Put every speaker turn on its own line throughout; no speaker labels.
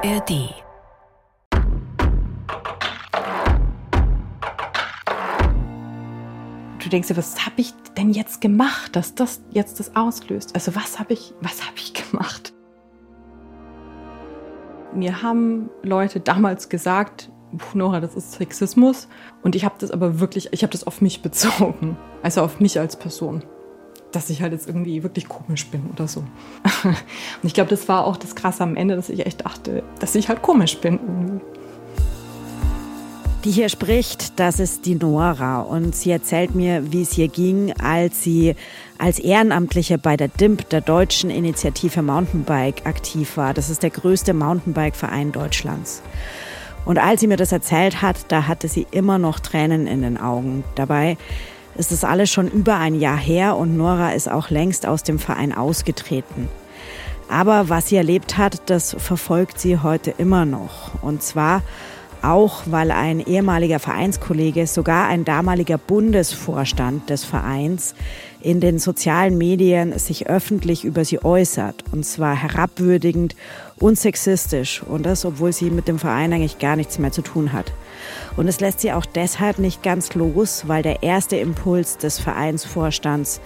ARD.
Du denkst dir, was habe ich denn jetzt gemacht, dass das jetzt das auslöst? Also was habe ich, was habe ich gemacht? Mir haben Leute damals gesagt, Nora, das ist Sexismus. Und ich habe das aber wirklich, ich habe das auf mich bezogen. Also auf mich als Person. Dass ich halt jetzt irgendwie wirklich komisch bin oder so. Und ich glaube, das war auch das Krasse am Ende, dass ich echt dachte, dass ich halt komisch bin.
Die hier spricht, das ist die Nora und sie erzählt mir, wie es ihr ging, als sie als Ehrenamtliche bei der DIMP, der Deutschen Initiative Mountainbike, aktiv war. Das ist der größte Mountainbike-Verein Deutschlands. Und als sie mir das erzählt hat, da hatte sie immer noch Tränen in den Augen. Dabei ist es alles schon über ein Jahr her und Nora ist auch längst aus dem Verein ausgetreten. Aber was sie erlebt hat, das verfolgt sie heute immer noch. Und zwar auch weil ein ehemaliger Vereinskollege, sogar ein damaliger Bundesvorstand des Vereins, in den sozialen Medien sich öffentlich über sie äußert. Und zwar herabwürdigend und sexistisch. Und das, obwohl sie mit dem Verein eigentlich gar nichts mehr zu tun hat. Und es lässt sie auch deshalb nicht ganz los, weil der erste Impuls des Vereinsvorstands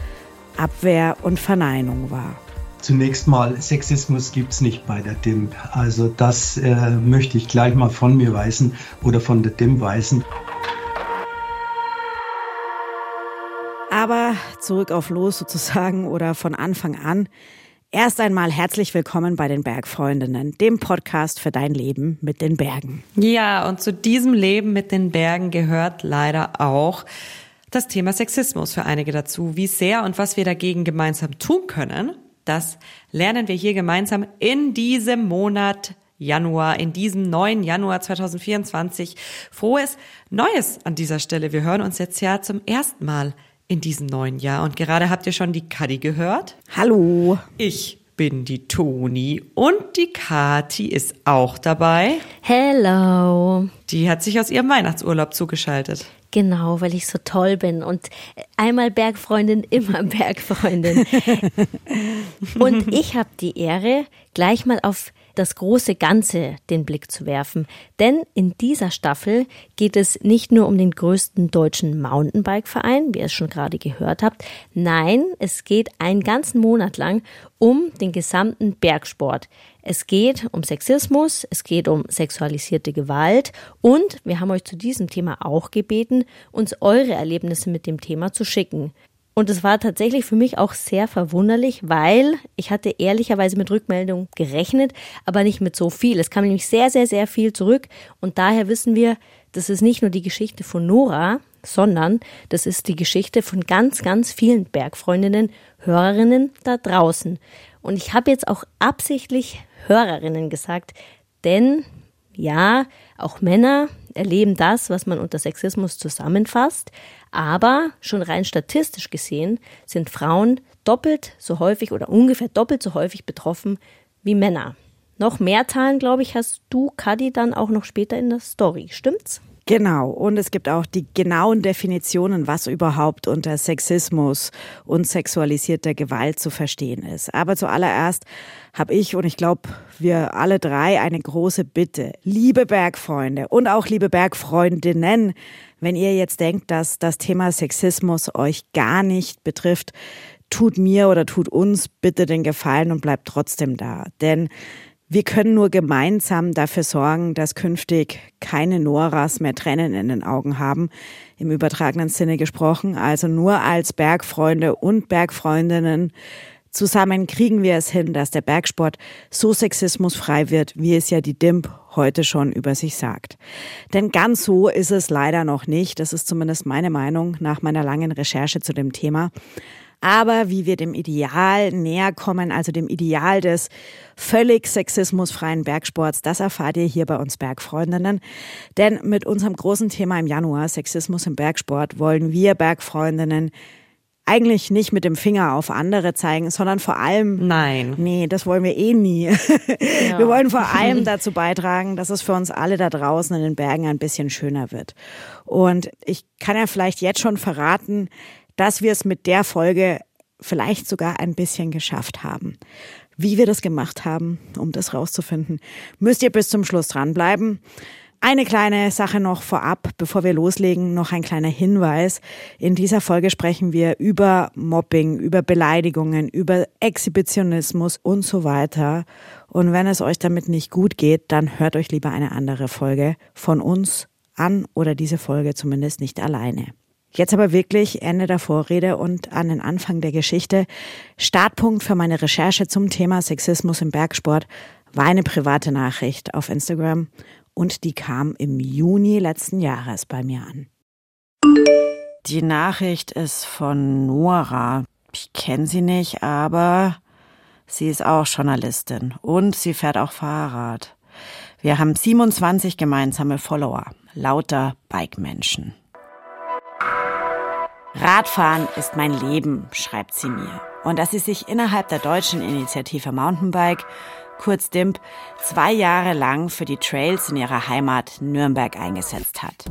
Abwehr und Verneinung war.
Zunächst mal, Sexismus gibt es nicht bei der DIMP. Also das äh, möchte ich gleich mal von mir weisen oder von der DIMP weisen.
Aber zurück auf Los sozusagen oder von Anfang an. Erst einmal herzlich willkommen bei den Bergfreundinnen, dem Podcast für dein Leben mit den Bergen.
Ja, und zu diesem Leben mit den Bergen gehört leider auch das Thema Sexismus für einige dazu. Wie sehr und was wir dagegen gemeinsam tun können, das lernen wir hier gemeinsam in diesem Monat Januar, in diesem neuen Januar 2024. Frohes Neues an dieser Stelle. Wir hören uns jetzt ja zum ersten Mal in diesem neuen Jahr. Und gerade habt ihr schon die Kadi gehört.
Hallo.
Ich bin die Toni und die Kati ist auch dabei.
Hello.
Die hat sich aus ihrem Weihnachtsurlaub zugeschaltet.
Genau, weil ich so toll bin und einmal Bergfreundin, immer Bergfreundin. und ich habe die Ehre, gleich mal auf das große Ganze den Blick zu werfen. Denn in dieser Staffel geht es nicht nur um den größten deutschen Mountainbike-Verein, wie ihr es schon gerade gehört habt. Nein, es geht einen ganzen Monat lang um den gesamten Bergsport. Es geht um Sexismus, es geht um sexualisierte Gewalt und wir haben euch zu diesem Thema auch gebeten, uns eure Erlebnisse mit dem Thema zu schicken. Und es war tatsächlich für mich auch sehr verwunderlich, weil ich hatte ehrlicherweise mit Rückmeldung gerechnet, aber nicht mit so viel. Es kam nämlich sehr, sehr, sehr viel zurück und daher wissen wir, das ist nicht nur die Geschichte von Nora, sondern das ist die Geschichte von ganz, ganz vielen Bergfreundinnen, Hörerinnen da draußen. Und ich habe jetzt auch absichtlich Hörerinnen gesagt, denn ja, auch Männer erleben das, was man unter Sexismus zusammenfasst, aber schon rein statistisch gesehen sind Frauen doppelt so häufig oder ungefähr doppelt so häufig betroffen wie Männer. Noch mehr Zahlen, glaube ich, hast du, Kadi, dann auch noch später in der Story. Stimmt's?
Genau, und es gibt auch die genauen Definitionen, was überhaupt unter Sexismus und sexualisierter Gewalt zu verstehen ist. Aber zuallererst habe ich und ich glaube, wir alle drei eine große Bitte. Liebe Bergfreunde und auch liebe Bergfreundinnen, wenn ihr jetzt denkt, dass das Thema Sexismus euch gar nicht betrifft, tut mir oder tut uns bitte den Gefallen und bleibt trotzdem da. Denn wir können nur gemeinsam dafür sorgen, dass künftig keine Noras mehr Tränen in den Augen haben, im übertragenen Sinne gesprochen. Also nur als Bergfreunde und Bergfreundinnen zusammen kriegen wir es hin, dass der Bergsport so sexismusfrei wird, wie es ja die DIMP heute schon über sich sagt. Denn ganz so ist es leider noch nicht. Das ist zumindest meine Meinung nach meiner langen Recherche zu dem Thema. Aber wie wir dem Ideal näher kommen, also dem Ideal des völlig sexismusfreien Bergsports, das erfahrt ihr hier bei uns Bergfreundinnen. Denn mit unserem großen Thema im Januar, Sexismus im Bergsport, wollen wir Bergfreundinnen eigentlich nicht mit dem Finger auf andere zeigen, sondern vor allem.
Nein.
Nee, das wollen wir eh nie. Ja. Wir wollen vor allem dazu beitragen, dass es für uns alle da draußen in den Bergen ein bisschen schöner wird. Und ich kann ja vielleicht jetzt schon verraten, dass wir es mit der Folge vielleicht sogar ein bisschen geschafft haben. Wie wir das gemacht haben, um das rauszufinden, müsst ihr bis zum Schluss dranbleiben. Eine kleine Sache noch vorab, bevor wir loslegen, noch ein kleiner Hinweis. In dieser Folge sprechen wir über Mobbing, über Beleidigungen, über Exhibitionismus und so weiter. Und wenn es euch damit nicht gut geht, dann hört euch lieber eine andere Folge von uns an oder diese Folge zumindest nicht alleine. Jetzt aber wirklich Ende der Vorrede und an den Anfang der Geschichte. Startpunkt für meine Recherche zum Thema Sexismus im Bergsport war eine private Nachricht auf Instagram und die kam im Juni letzten Jahres bei mir an. Die Nachricht ist von Nora. Ich kenne sie nicht, aber sie ist auch Journalistin und sie fährt auch Fahrrad. Wir haben 27 gemeinsame Follower, lauter Bike-Menschen. Radfahren ist mein Leben, schreibt sie mir. Und dass sie sich innerhalb der deutschen Initiative Mountainbike kurz DIMP, zwei Jahre lang für die Trails in ihrer Heimat Nürnberg eingesetzt hat.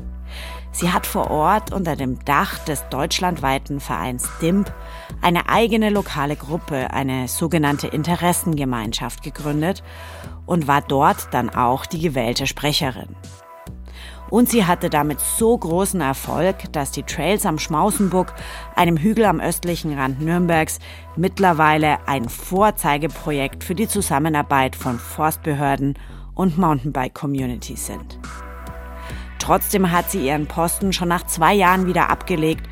Sie hat vor Ort unter dem Dach des deutschlandweiten Vereins DIMP eine eigene lokale Gruppe, eine sogenannte Interessengemeinschaft gegründet und war dort dann auch die gewählte Sprecherin. Und sie hatte damit so großen Erfolg, dass die Trails am Schmausenburg, einem Hügel am östlichen Rand Nürnbergs, mittlerweile ein Vorzeigeprojekt für die Zusammenarbeit von Forstbehörden und Mountainbike-Communities sind. Trotzdem hat sie ihren Posten schon nach zwei Jahren wieder abgelegt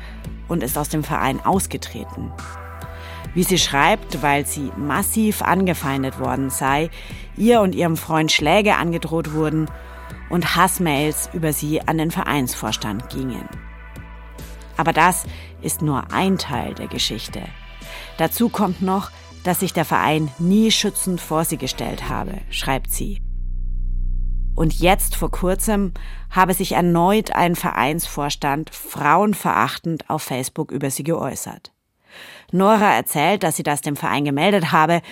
und ist aus dem Verein ausgetreten. Wie sie schreibt, weil sie massiv angefeindet worden sei, ihr und ihrem Freund Schläge angedroht wurden und Hassmails über sie an den Vereinsvorstand gingen. Aber das ist nur ein Teil der Geschichte. Dazu kommt noch, dass sich der Verein nie schützend vor sie gestellt habe, schreibt sie. Und jetzt vor kurzem habe sich erneut ein Vereinsvorstand frauenverachtend auf Facebook über sie geäußert. Nora erzählt, dass sie das dem Verein gemeldet habe,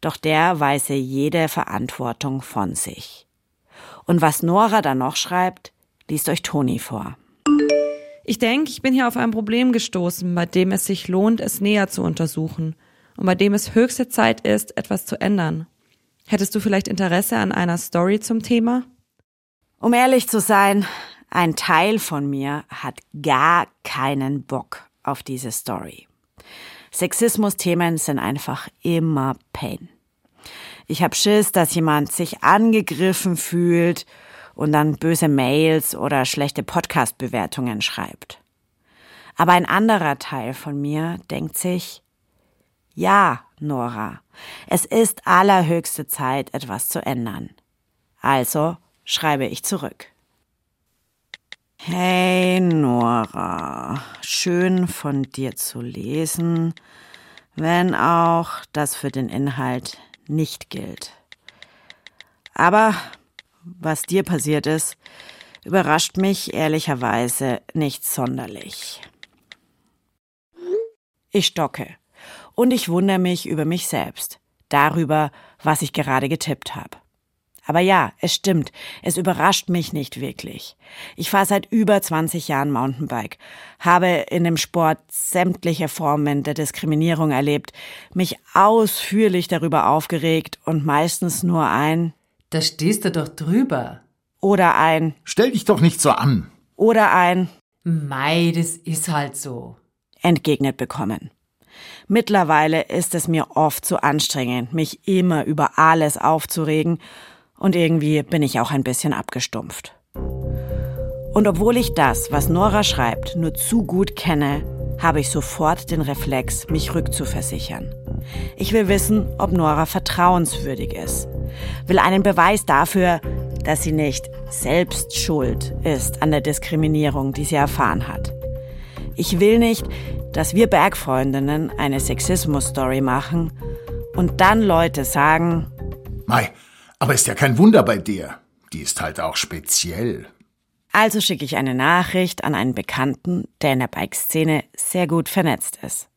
doch der weise jede Verantwortung von sich. Und was Nora dann noch schreibt, liest euch Toni vor.
Ich denke, ich bin hier auf ein Problem gestoßen, bei dem es sich lohnt, es näher zu untersuchen und bei dem es höchste Zeit ist, etwas zu ändern. Hättest du vielleicht Interesse an einer Story zum Thema?
Um ehrlich zu sein, ein Teil von mir hat gar keinen Bock auf diese Story. Sexismus-Themen sind einfach immer Pain. Ich habe Schiss, dass jemand sich angegriffen fühlt und dann böse Mails oder schlechte Podcast-Bewertungen schreibt. Aber ein anderer Teil von mir denkt sich, ja, Nora, es ist allerhöchste Zeit, etwas zu ändern. Also schreibe ich zurück. Hey Nora, schön von dir zu lesen, wenn auch das für den Inhalt nicht gilt. Aber was dir passiert ist, überrascht mich ehrlicherweise nicht sonderlich. Ich stocke und ich wundere mich über mich selbst, darüber, was ich gerade getippt habe. Aber ja, es stimmt, es überrascht mich nicht wirklich. Ich fahre seit über 20 Jahren Mountainbike, habe in dem Sport sämtliche Formen der Diskriminierung erlebt, mich ausführlich darüber aufgeregt und meistens nur ein
Da stehst du doch drüber.
Oder ein
Stell dich doch nicht so an.
Oder ein
Mei, das ist halt so.
entgegnet bekommen. Mittlerweile ist es mir oft zu anstrengend, mich immer über alles aufzuregen und irgendwie bin ich auch ein bisschen abgestumpft. Und obwohl ich das, was Nora schreibt, nur zu gut kenne, habe ich sofort den Reflex, mich rückzuversichern. Ich will wissen, ob Nora vertrauenswürdig ist. Will einen Beweis dafür, dass sie nicht selbst schuld ist an der Diskriminierung, die sie erfahren hat. Ich will nicht, dass wir Bergfreundinnen eine Sexismus-Story machen und dann Leute sagen,
Mai, aber ist ja kein Wunder bei dir. Die ist halt auch speziell.
Also schicke ich eine Nachricht an einen Bekannten, der in der Bikeszene sehr gut vernetzt ist.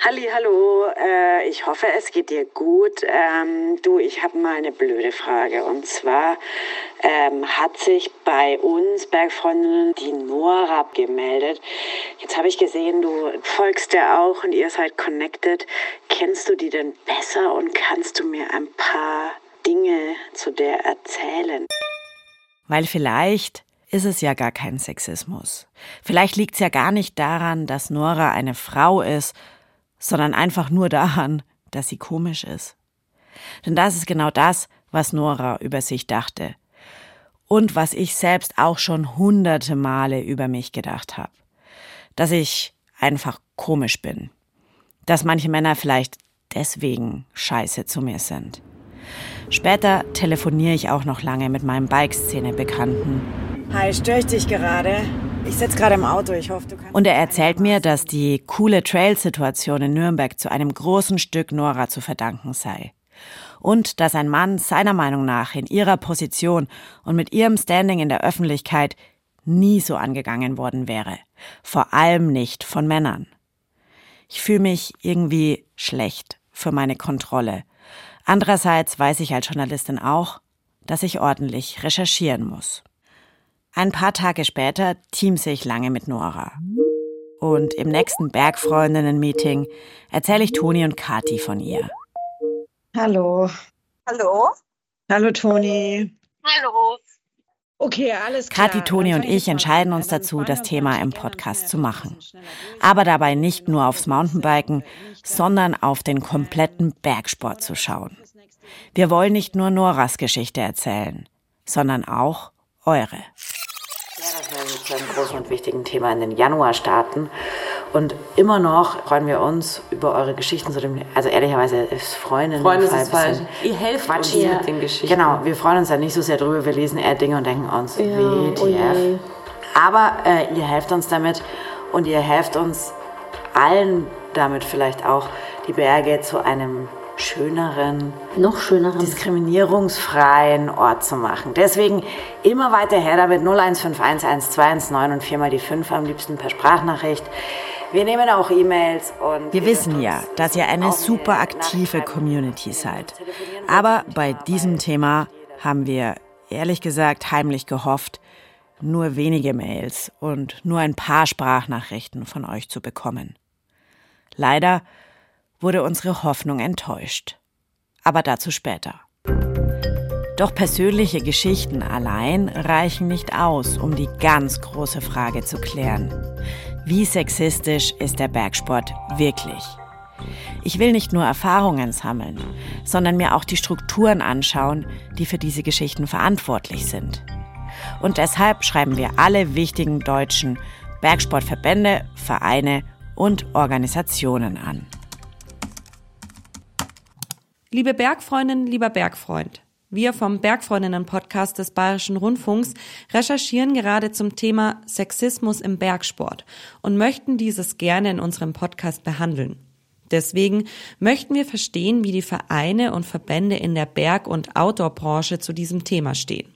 Halli, hallo. Äh, ich hoffe, es geht dir gut. Ähm, du, ich habe mal eine blöde Frage. Und zwar ähm, hat sich bei uns Bergfreundinnen die Nora gemeldet. Jetzt habe ich gesehen, du folgst der auch und ihr seid connected. Kennst du die denn besser und kannst du mir ein paar Dinge zu der erzählen?
Weil vielleicht ist es ja gar kein Sexismus. Vielleicht liegt es ja gar nicht daran, dass Nora eine Frau ist, sondern einfach nur daran, dass sie komisch ist. Denn das ist genau das, was Nora über sich dachte. Und was ich selbst auch schon hunderte Male über mich gedacht habe. Dass ich einfach komisch bin. Dass manche Männer vielleicht deswegen scheiße zu mir sind. Später telefoniere ich auch noch lange mit meinem Bikeszene-Bekannten.
Hi, störe ich dich gerade? Ich sitze gerade im Auto, ich hoffe, du kannst.
Und er erzählt mir, dass die coole Trail-Situation in Nürnberg zu einem großen Stück Nora zu verdanken sei. Und dass ein Mann seiner Meinung nach in ihrer Position und mit ihrem Standing in der Öffentlichkeit nie so angegangen worden wäre. Vor allem nicht von Männern. Ich fühle mich irgendwie schlecht für meine Kontrolle. Andererseits weiß ich als Journalistin auch, dass ich ordentlich recherchieren muss. Ein paar Tage später teamse ich lange mit Nora. Und im nächsten Bergfreundinnen-Meeting erzähle ich Toni und Kati von ihr.
Hallo.
Hallo.
Hallo, Toni.
Hallo.
Okay, alles klar.
Kathi, Toni und ich entscheiden uns dazu, das Thema im Podcast zu machen. Aber dabei nicht nur aufs Mountainbiken, sondern auf den kompletten Bergsport zu schauen. Wir wollen nicht nur Noras Geschichte erzählen, sondern auch eure. Ja, dass wir mit so einem großen und wichtigen Thema in den Januar starten. Und immer noch freuen wir uns über eure Geschichten zu dem, also ehrlicherweise ist Freundin.
Freunde ist falsch. Ihr helft Quatsch uns mit den Geschichten.
Genau, wir freuen uns da nicht so sehr drüber. Wir lesen eher Dinge und denken uns, ja, WTF. Oh Aber äh, ihr helft uns damit und ihr helft uns allen damit vielleicht auch, die Berge zu einem schöneren,
noch schöneren,
diskriminierungsfreien Ort zu machen. Deswegen immer weiter her damit 0151121 und viermal die 5 am liebsten per Sprachnachricht. Wir nehmen auch E-Mails und. Wir wissen ja, dass ihr eine super aktive Community seid. Aber bei diesem Thema haben wir ehrlich gesagt heimlich gehofft, nur wenige Mails und nur ein paar Sprachnachrichten von euch zu bekommen. Leider wurde unsere Hoffnung enttäuscht. Aber dazu später. Doch persönliche Geschichten allein reichen nicht aus, um die ganz große Frage zu klären. Wie sexistisch ist der Bergsport wirklich? Ich will nicht nur Erfahrungen sammeln, sondern mir auch die Strukturen anschauen, die für diese Geschichten verantwortlich sind. Und deshalb schreiben wir alle wichtigen deutschen Bergsportverbände, Vereine und Organisationen an.
Liebe Bergfreundin, lieber Bergfreund. Wir vom Bergfreundinnen-Podcast des Bayerischen Rundfunks recherchieren gerade zum Thema Sexismus im Bergsport und möchten dieses gerne in unserem Podcast behandeln. Deswegen möchten wir verstehen, wie die Vereine und Verbände in der Berg- und Outdoor-Branche zu diesem Thema stehen.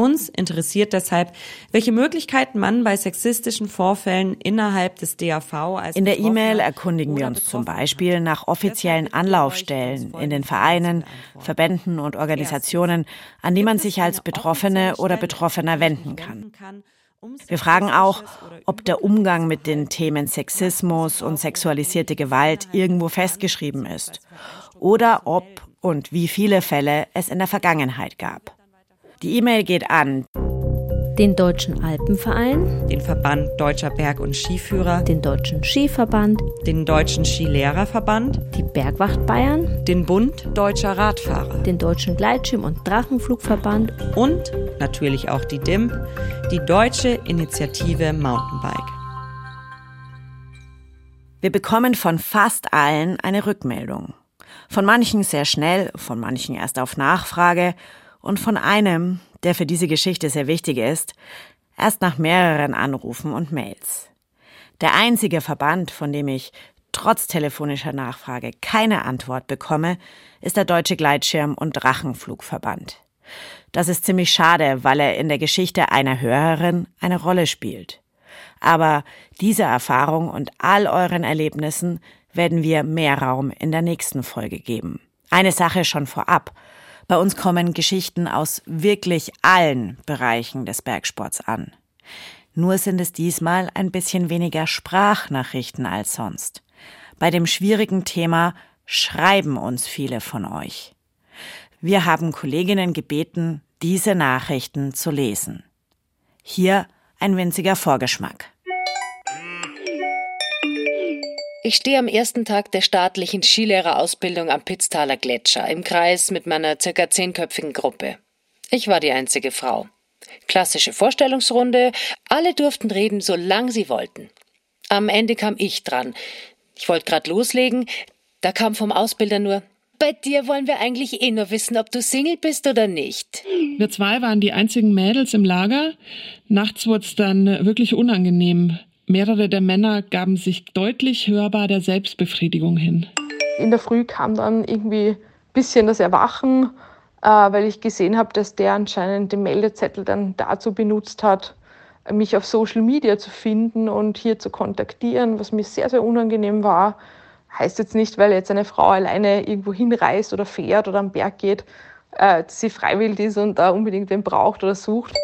Uns interessiert deshalb, welche Möglichkeiten man bei sexistischen Vorfällen innerhalb des DAV als
In der E-Mail erkundigen wir uns zum Beispiel nach offiziellen Anlaufstellen in den Vereinen, Verbänden und Organisationen, an die man sich als Betroffene oder Betroffener wenden kann. Wir fragen auch, ob der Umgang mit den Themen Sexismus und sexualisierte Gewalt irgendwo festgeschrieben ist oder ob und wie viele Fälle es in der Vergangenheit gab. Die E-Mail geht an
den Deutschen Alpenverein,
den Verband Deutscher Berg- und Skiführer,
den Deutschen Skiverband,
den Deutschen Skilehrerverband,
die Bergwacht Bayern,
den Bund Deutscher Radfahrer,
den Deutschen Gleitschirm- und Drachenflugverband.
Und natürlich auch die DIMP, die Deutsche Initiative Mountainbike.
Wir bekommen von fast allen eine Rückmeldung. Von manchen sehr schnell, von manchen erst auf Nachfrage und von einem, der für diese Geschichte sehr wichtig ist, erst nach mehreren Anrufen und Mails. Der einzige Verband, von dem ich trotz telefonischer Nachfrage keine Antwort bekomme, ist der Deutsche Gleitschirm- und Drachenflugverband. Das ist ziemlich schade, weil er in der Geschichte einer Hörerin eine Rolle spielt. Aber diese Erfahrung und all euren Erlebnissen werden wir mehr Raum in der nächsten Folge geben. Eine Sache schon vorab. Bei uns kommen Geschichten aus wirklich allen Bereichen des Bergsports an. Nur sind es diesmal ein bisschen weniger Sprachnachrichten als sonst. Bei dem schwierigen Thema schreiben uns viele von euch. Wir haben Kolleginnen gebeten, diese Nachrichten zu lesen. Hier ein winziger Vorgeschmack.
Ich stehe am ersten Tag der staatlichen Skilehrerausbildung am Pitztaler Gletscher im Kreis mit meiner circa zehnköpfigen Gruppe. Ich war die einzige Frau. Klassische Vorstellungsrunde, alle durften reden, solange sie wollten. Am Ende kam ich dran. Ich wollte gerade loslegen, da kam vom Ausbilder nur bei dir wollen wir eigentlich eh nur wissen, ob du Single bist oder nicht.
Wir zwei waren die einzigen Mädels im Lager. Nachts wurde es dann wirklich unangenehm. Mehrere der Männer gaben sich deutlich hörbar der Selbstbefriedigung hin.
In der Früh kam dann irgendwie ein bisschen das Erwachen, äh, weil ich gesehen habe, dass der anscheinend den Meldezettel dann dazu benutzt hat, mich auf Social Media zu finden und hier zu kontaktieren, was mir sehr, sehr unangenehm war. Heißt jetzt nicht, weil jetzt eine Frau alleine irgendwo hinreist oder fährt oder am Berg geht, äh, dass sie freiwillig ist und da unbedingt wen braucht oder sucht.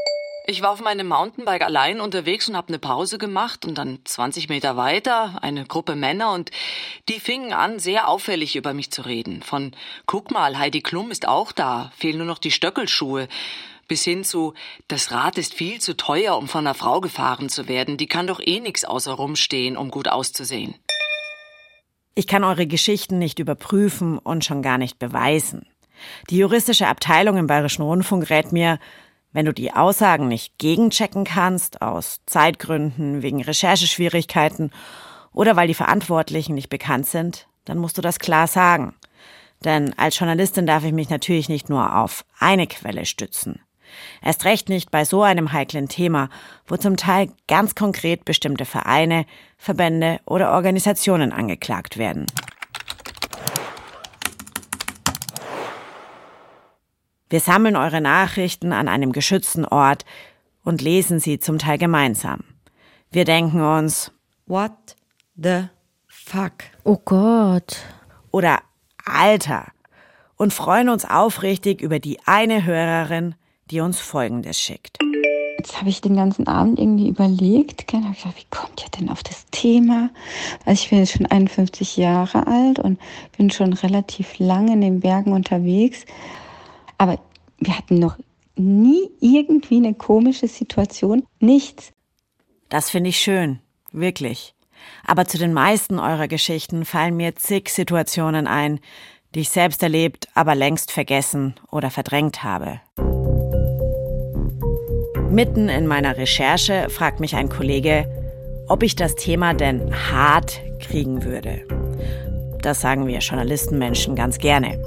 Ich war auf meinem Mountainbike allein unterwegs und habe eine Pause gemacht und dann 20 Meter weiter eine Gruppe Männer und die fingen an, sehr auffällig über mich zu reden. Von guck mal, Heidi Klum ist auch da, fehlen nur noch die Stöckelschuhe. Bis hin zu, das Rad ist viel zu teuer, um von einer Frau gefahren zu werden. Die kann doch eh nix außer rumstehen, um gut auszusehen.
Ich kann eure Geschichten nicht überprüfen und schon gar nicht beweisen. Die juristische Abteilung im Bayerischen Rundfunk rät mir, wenn du die Aussagen nicht gegenchecken kannst, aus Zeitgründen, wegen Rechercheschwierigkeiten oder weil die Verantwortlichen nicht bekannt sind, dann musst du das klar sagen. Denn als Journalistin darf ich mich natürlich nicht nur auf eine Quelle stützen. Erst recht nicht bei so einem heiklen Thema, wo zum Teil ganz konkret bestimmte Vereine, Verbände oder Organisationen angeklagt werden. Wir sammeln eure Nachrichten an einem geschützten Ort und lesen sie zum Teil gemeinsam. Wir denken uns,
what the fuck?
Oh Gott.
Oder Alter. Und freuen uns aufrichtig über die eine Hörerin, die uns Folgendes schickt.
Jetzt habe ich den ganzen Abend irgendwie überlegt, habe gedacht, wie kommt ihr denn auf das Thema? Also ich bin jetzt schon 51 Jahre alt und bin schon relativ lange in den Bergen unterwegs. Aber wir hatten noch nie irgendwie eine komische Situation. Nichts.
Das finde ich schön. Wirklich. Aber zu den meisten eurer Geschichten fallen mir zig Situationen ein, die ich selbst erlebt, aber längst vergessen oder verdrängt habe. Mitten in meiner Recherche fragt mich ein Kollege, ob ich das Thema denn hart kriegen würde. Das sagen wir Journalistenmenschen ganz gerne.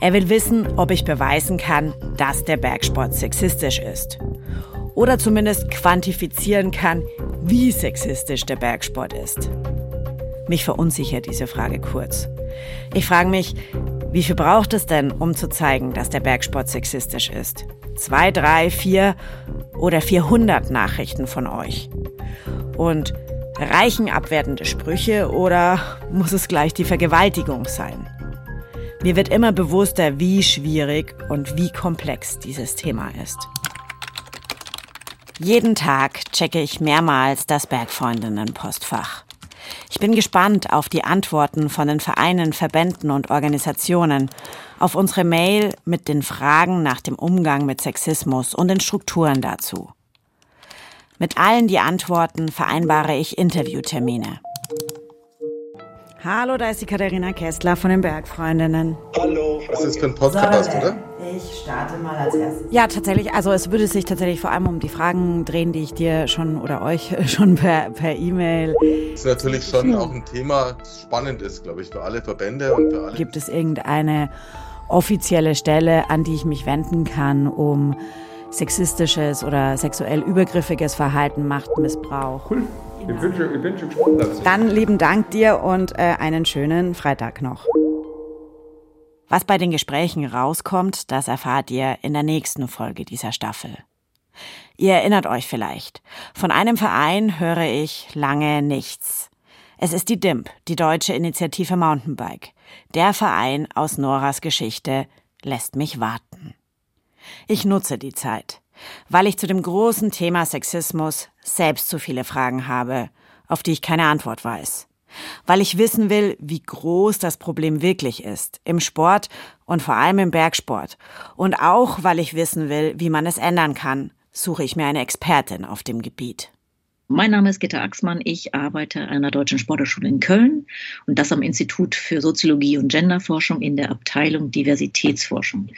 Er will wissen, ob ich beweisen kann, dass der Bergsport sexistisch ist. Oder zumindest quantifizieren kann, wie sexistisch der Bergsport ist. Mich verunsichert diese Frage kurz. Ich frage mich, wie viel braucht es denn, um zu zeigen, dass der Bergsport sexistisch ist? Zwei, drei, vier oder 400 Nachrichten von euch? Und reichen abwertende Sprüche oder muss es gleich die Vergewaltigung sein? Mir wird immer bewusster, wie schwierig und wie komplex dieses Thema ist. Jeden Tag checke ich mehrmals das Bergfreundinnen-Postfach. Ich bin gespannt auf die Antworten von den Vereinen, Verbänden und Organisationen, auf unsere Mail mit den Fragen nach dem Umgang mit Sexismus und den Strukturen dazu. Mit allen die Antworten vereinbare ich Interviewtermine. Hallo, da ist die Katharina Kessler von den Bergfreundinnen.
Hallo. Was ist das für ein Podcast, so, oder?
Ich starte mal als erstes. Ja, tatsächlich. Also es würde sich tatsächlich vor allem um die Fragen drehen, die ich dir schon oder euch schon per per E-Mail.
Das ist natürlich schon auch ein Thema, das spannend ist, glaube ich, für alle Verbände und für alle.
Gibt es irgendeine offizielle Stelle, an die ich mich wenden kann, um sexistisches oder sexuell übergriffiges Verhalten, Machtmissbrauch?
Cool. Ich bin, schon, ich bin schon gespannt dazu.
Dann lieben Dank dir und äh, einen schönen Freitag noch. Was bei den Gesprächen rauskommt, das erfahrt ihr in der nächsten Folge dieser Staffel. Ihr erinnert euch vielleicht, von einem Verein höre ich lange nichts. Es ist die DIMP, die Deutsche Initiative Mountainbike. Der Verein aus Noras Geschichte lässt mich warten. Ich nutze die Zeit, weil ich zu dem großen Thema Sexismus selbst zu viele Fragen habe, auf die ich keine Antwort weiß. Weil ich wissen will, wie groß das Problem wirklich ist, im Sport und vor allem im Bergsport. Und auch, weil ich wissen will, wie man es ändern kann, suche ich mir eine Expertin auf dem Gebiet.
Mein Name ist Gitta Axmann. Ich arbeite an einer deutschen Sporthochschule in Köln und das am Institut für Soziologie und Genderforschung in der Abteilung Diversitätsforschung.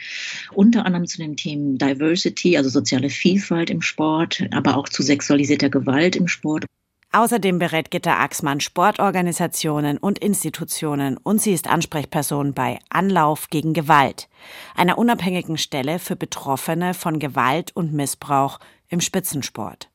Unter anderem zu den Themen Diversity, also soziale Vielfalt im Sport, aber auch zu sexualisierter Gewalt im Sport.
Außerdem berät Gitta Axmann Sportorganisationen und Institutionen und sie ist Ansprechperson bei Anlauf gegen Gewalt, einer unabhängigen Stelle für Betroffene von Gewalt und Missbrauch im Spitzensport.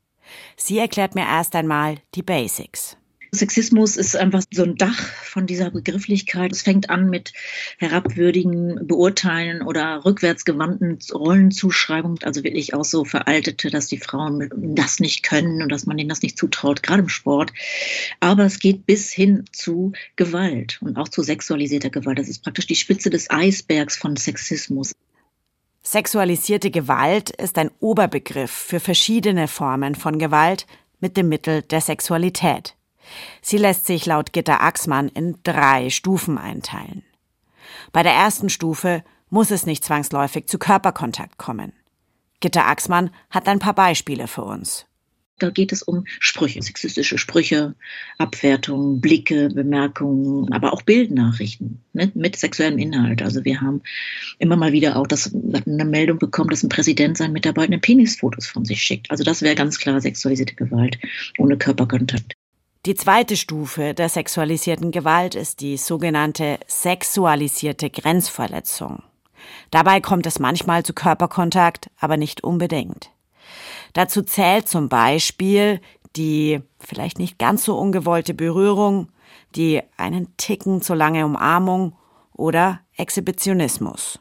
Sie erklärt mir erst einmal die Basics.
Sexismus ist einfach so ein Dach von dieser Begrifflichkeit. Es fängt an mit herabwürdigen Beurteilen oder rückwärtsgewandten Rollenzuschreibungen, also wirklich auch so veraltete, dass die Frauen das nicht können und dass man ihnen das nicht zutraut, gerade im Sport. Aber es geht bis hin zu Gewalt und auch zu sexualisierter Gewalt. Das ist praktisch die Spitze des Eisbergs von Sexismus.
Sexualisierte Gewalt ist ein Oberbegriff für verschiedene Formen von Gewalt mit dem Mittel der Sexualität. Sie lässt sich laut Gitta Axmann in drei Stufen einteilen. Bei der ersten Stufe muss es nicht zwangsläufig zu Körperkontakt kommen. Gitta Axmann hat ein paar Beispiele für uns.
Da geht es um Sprüche, sexistische Sprüche, Abwertungen, Blicke, Bemerkungen, aber auch Bildnachrichten ne, mit sexuellem Inhalt. Also wir haben immer mal wieder auch das, eine Meldung bekommen, dass ein Präsident seinen Mitarbeitern Penisfotos von sich schickt. Also das wäre ganz klar sexualisierte Gewalt ohne Körperkontakt.
Die zweite Stufe der sexualisierten Gewalt ist die sogenannte sexualisierte Grenzverletzung. Dabei kommt es manchmal zu Körperkontakt, aber nicht unbedingt. Dazu zählt zum Beispiel die vielleicht nicht ganz so ungewollte Berührung, die einen Ticken zu lange Umarmung oder Exhibitionismus.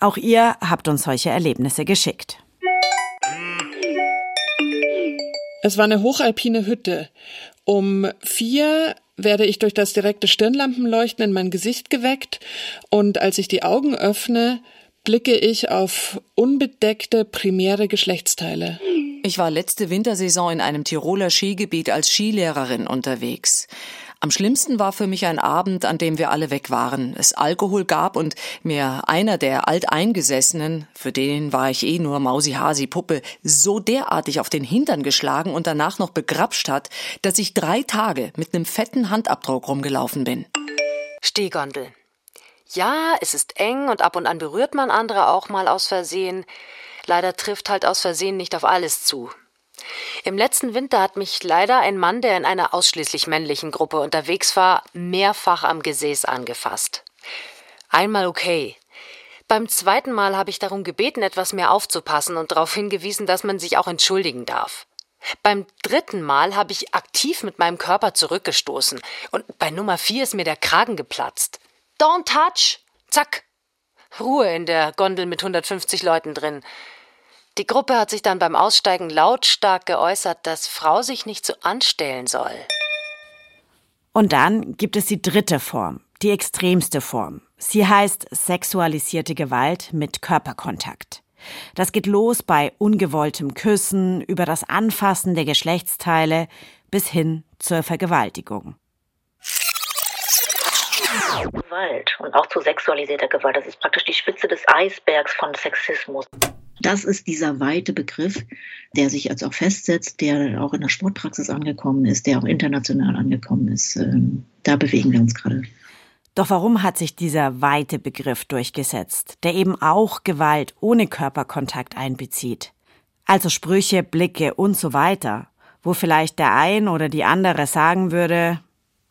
Auch ihr habt uns solche Erlebnisse geschickt.
Es war eine hochalpine Hütte um vier werde ich durch das direkte Stirnlampenleuchten in mein Gesicht geweckt und als ich die Augen öffne, blicke ich auf unbedeckte primäre Geschlechtsteile.
Ich war letzte Wintersaison in einem Tiroler Skigebiet als Skilehrerin unterwegs. Am schlimmsten war für mich ein Abend, an dem wir alle weg waren, es Alkohol gab und mir einer der Alteingesessenen, für den war ich eh nur Mausi-Hasi-Puppe, so derartig auf den Hintern geschlagen und danach noch begrapscht hat, dass ich drei Tage mit nem fetten Handabdruck rumgelaufen bin.
Stehgondel. Ja, es ist eng und ab und an berührt man andere auch mal aus Versehen. Leider trifft halt aus Versehen nicht auf alles zu. Im letzten Winter hat mich leider ein Mann, der in einer ausschließlich männlichen Gruppe unterwegs war, mehrfach am Gesäß angefasst. Einmal okay. Beim zweiten Mal habe ich darum gebeten, etwas mehr aufzupassen und darauf hingewiesen, dass man sich auch entschuldigen darf. Beim dritten Mal habe ich aktiv mit meinem Körper zurückgestoßen und bei Nummer vier ist mir der Kragen geplatzt. Don't touch! Zack! Ruhe in der Gondel mit 150 Leuten drin. Die Gruppe hat sich dann beim Aussteigen lautstark geäußert, dass Frau sich nicht so anstellen soll.
Und dann gibt es die dritte Form, die extremste Form. Sie heißt sexualisierte Gewalt mit Körperkontakt. Das geht los bei ungewolltem Küssen, über das Anfassen der Geschlechtsteile bis hin zur Vergewaltigung.
Gewalt und auch zu sexualisierter Gewalt, das ist praktisch die Spitze des Eisbergs von Sexismus. Das ist dieser weite Begriff, der sich jetzt auch festsetzt, der auch in der Sportpraxis angekommen ist, der auch international angekommen ist. Ähm, da bewegen wir uns gerade.
Doch warum hat sich dieser weite Begriff durchgesetzt, der eben auch Gewalt ohne Körperkontakt einbezieht? Also Sprüche, Blicke und so weiter, wo vielleicht der ein oder die andere sagen würde,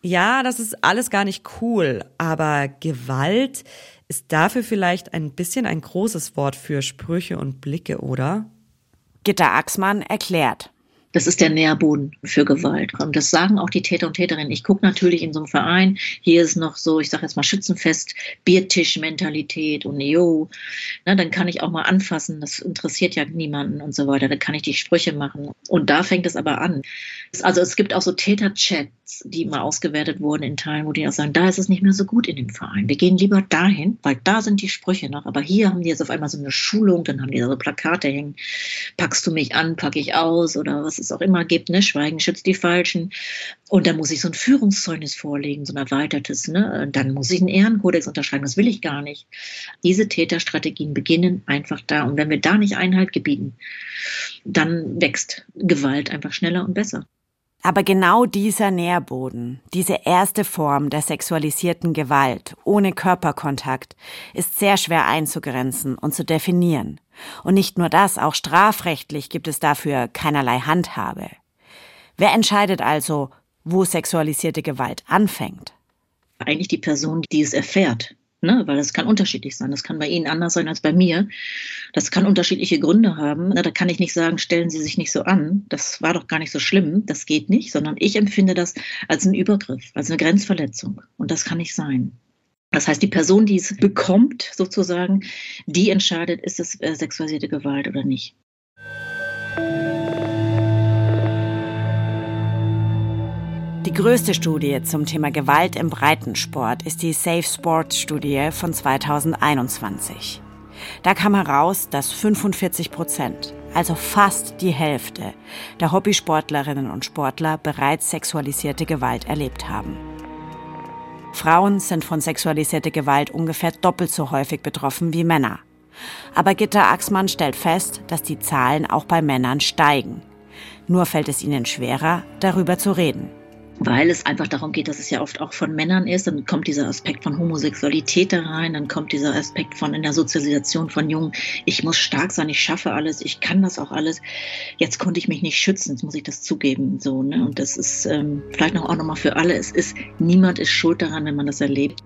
ja, das ist alles gar nicht cool, aber Gewalt ist dafür vielleicht ein bisschen ein großes Wort für Sprüche und Blicke, oder?
Gitta Axmann erklärt.
Das ist der Nährboden für Gewalt. Und das sagen auch die Täter und Täterinnen. Ich gucke natürlich in so einem Verein, hier ist noch so, ich sage jetzt mal Schützenfest, Biertischmentalität und jo, na, dann kann ich auch mal anfassen, das interessiert ja niemanden und so weiter. Dann kann ich die Sprüche machen. Und da fängt es aber an. Also es gibt auch so Täterchats, die mal ausgewertet wurden in Teilen, wo die auch sagen, da ist es nicht mehr so gut in dem Verein. Wir gehen lieber dahin, weil da sind die Sprüche noch. Aber hier haben die jetzt auf einmal so eine Schulung, dann haben die da so Plakate hängen. Packst du mich an, pack ich aus oder was es auch immer gibt, ne? Schweigen schützt die Falschen. Und dann muss ich so ein Führungszeugnis vorlegen, so ein erweitertes, ne? Dann muss ich einen Ehrenkodex unterschreiben. Das will ich gar nicht. Diese Täterstrategien beginnen einfach da. Und wenn wir da nicht Einhalt gebieten, dann wächst Gewalt einfach schneller und besser.
Aber genau dieser Nährboden, diese erste Form der sexualisierten Gewalt ohne Körperkontakt, ist sehr schwer einzugrenzen und zu definieren. Und nicht nur das, auch strafrechtlich gibt es dafür keinerlei Handhabe. Wer entscheidet also, wo sexualisierte Gewalt anfängt?
Eigentlich die Person, die es erfährt. Ne, weil das kann unterschiedlich sein. Das kann bei Ihnen anders sein als bei mir. Das kann unterschiedliche Gründe haben. Na, da kann ich nicht sagen, stellen Sie sich nicht so an. Das war doch gar nicht so schlimm. Das geht nicht, sondern ich empfinde das als einen Übergriff, als eine Grenzverletzung. Und das kann nicht sein. Das heißt, die Person, die es bekommt, sozusagen, die entscheidet, ist es äh, sexualisierte Gewalt oder nicht.
Die größte Studie zum Thema Gewalt im Breitensport ist die Safe Sports Studie von 2021. Da kam heraus, dass 45 Prozent, also fast die Hälfte der Hobbysportlerinnen und Sportler bereits sexualisierte Gewalt erlebt haben. Frauen sind von sexualisierter Gewalt ungefähr doppelt so häufig betroffen wie Männer. Aber Gitta Axmann stellt fest, dass die Zahlen auch bei Männern steigen. Nur fällt es ihnen schwerer, darüber zu reden
weil es einfach darum geht, dass es ja oft auch von Männern ist. Dann kommt dieser Aspekt von Homosexualität da rein, dann kommt dieser Aspekt von in der Sozialisation von Jungen, ich muss stark sein, ich schaffe alles, ich kann das auch alles. Jetzt konnte ich mich nicht schützen, jetzt muss ich das zugeben. So, ne? Und das ist ähm, vielleicht noch auch nochmal für alle, es ist, niemand ist schuld daran, wenn man das erlebt.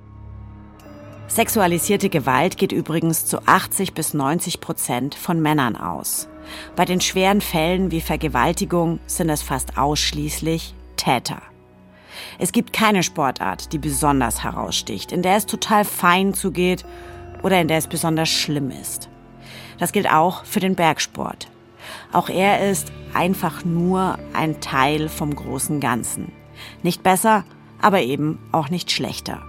Sexualisierte Gewalt geht übrigens zu 80 bis 90 Prozent von Männern aus. Bei den schweren Fällen wie Vergewaltigung sind es fast ausschließlich Täter. Es gibt keine Sportart, die besonders heraussticht, in der es total fein zugeht oder in der es besonders schlimm ist. Das gilt auch für den Bergsport. Auch er ist einfach nur ein Teil vom großen Ganzen. Nicht besser, aber eben auch nicht schlechter.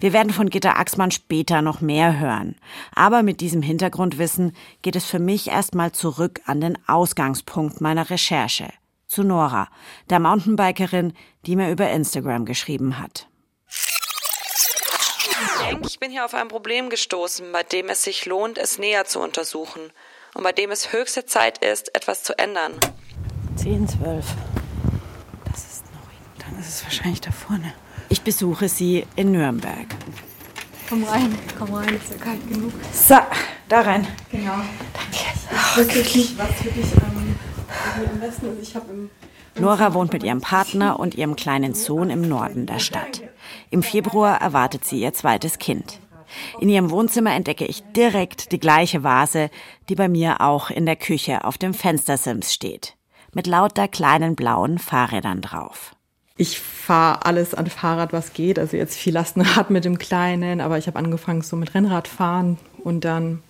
Wir werden von Gitter Axmann später noch mehr hören. Aber mit diesem Hintergrundwissen geht es für mich erstmal zurück an den Ausgangspunkt meiner Recherche zu Nora, der Mountainbikerin, die mir über Instagram geschrieben hat.
Ich bin hier auf ein Problem gestoßen, bei dem es sich lohnt, es näher zu untersuchen und bei dem es höchste Zeit ist, etwas zu ändern.
10, 12. Das ist noch, dann ist es wahrscheinlich da vorne. Ich besuche sie in Nürnberg.
Komm rein, komm rein, ist ja kalt genug.
So, da rein.
Genau. Danke. Wirklich, was für dich ähm,
Nora wohnt mit ihrem Partner und ihrem kleinen Sohn im Norden der Stadt. Im Februar erwartet sie ihr zweites Kind. In ihrem Wohnzimmer entdecke ich direkt die gleiche Vase, die bei mir auch in der Küche auf dem Fenstersims steht. Mit lauter kleinen blauen Fahrrädern drauf.
Ich fahre alles an Fahrrad, was geht. Also jetzt viel Lastenrad mit dem Kleinen, aber ich habe angefangen so mit Rennradfahren und dann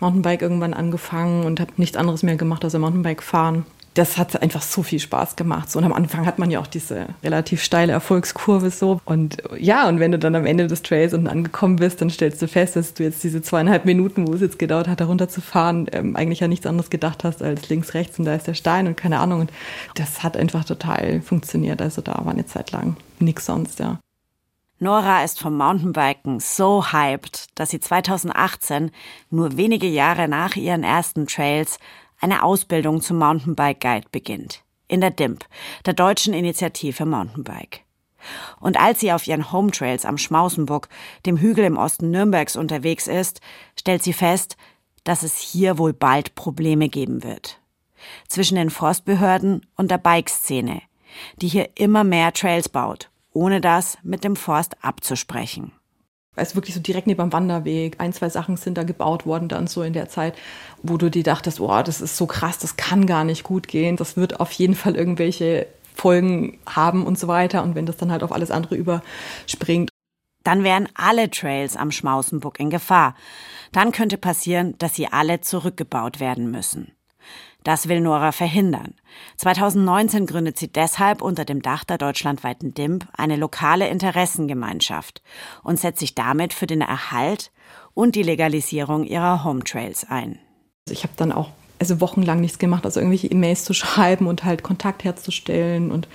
Mountainbike irgendwann angefangen und habe nichts anderes mehr gemacht als Mountainbike fahren. Das hat einfach so viel Spaß gemacht. So, und am Anfang hat man ja auch diese relativ steile Erfolgskurve so. Und ja, und wenn du dann am Ende des Trails unten angekommen bist, dann stellst du fest, dass du jetzt diese zweieinhalb Minuten, wo es jetzt gedauert hat, da runterzufahren, ähm, eigentlich ja nichts anderes gedacht hast als links, rechts und da ist der Stein und keine Ahnung. Und das hat einfach total funktioniert. Also da war eine Zeit lang nichts sonst, ja.
Nora ist vom Mountainbiken so hyped, dass sie 2018, nur wenige Jahre nach ihren ersten Trails, eine Ausbildung zum Mountainbike Guide beginnt. In der DIMP, der deutschen Initiative Mountainbike. Und als sie auf ihren Home Trails am Schmausenburg, dem Hügel im Osten Nürnbergs unterwegs ist, stellt sie fest, dass es hier wohl bald Probleme geben wird. Zwischen den Forstbehörden und der Bikeszene, die hier immer mehr Trails baut ohne das mit dem Forst abzusprechen.
Also wirklich so direkt neben dem Wanderweg. Ein, zwei Sachen sind da gebaut worden dann so in der Zeit, wo du dir dachtest, oh, das ist so krass, das kann gar nicht gut gehen. Das wird auf jeden Fall irgendwelche Folgen haben und so weiter. Und wenn das dann halt auf alles andere überspringt.
Dann wären alle Trails am Schmausenbuck in Gefahr. Dann könnte passieren, dass sie alle zurückgebaut werden müssen. Das will Nora verhindern. 2019 gründet sie deshalb unter dem Dach der deutschlandweiten DIMP eine lokale Interessengemeinschaft und setzt sich damit für den Erhalt und die Legalisierung ihrer Home Trails ein.
Ich habe dann auch also wochenlang nichts gemacht, also irgendwelche E-Mails zu schreiben und halt Kontakt herzustellen und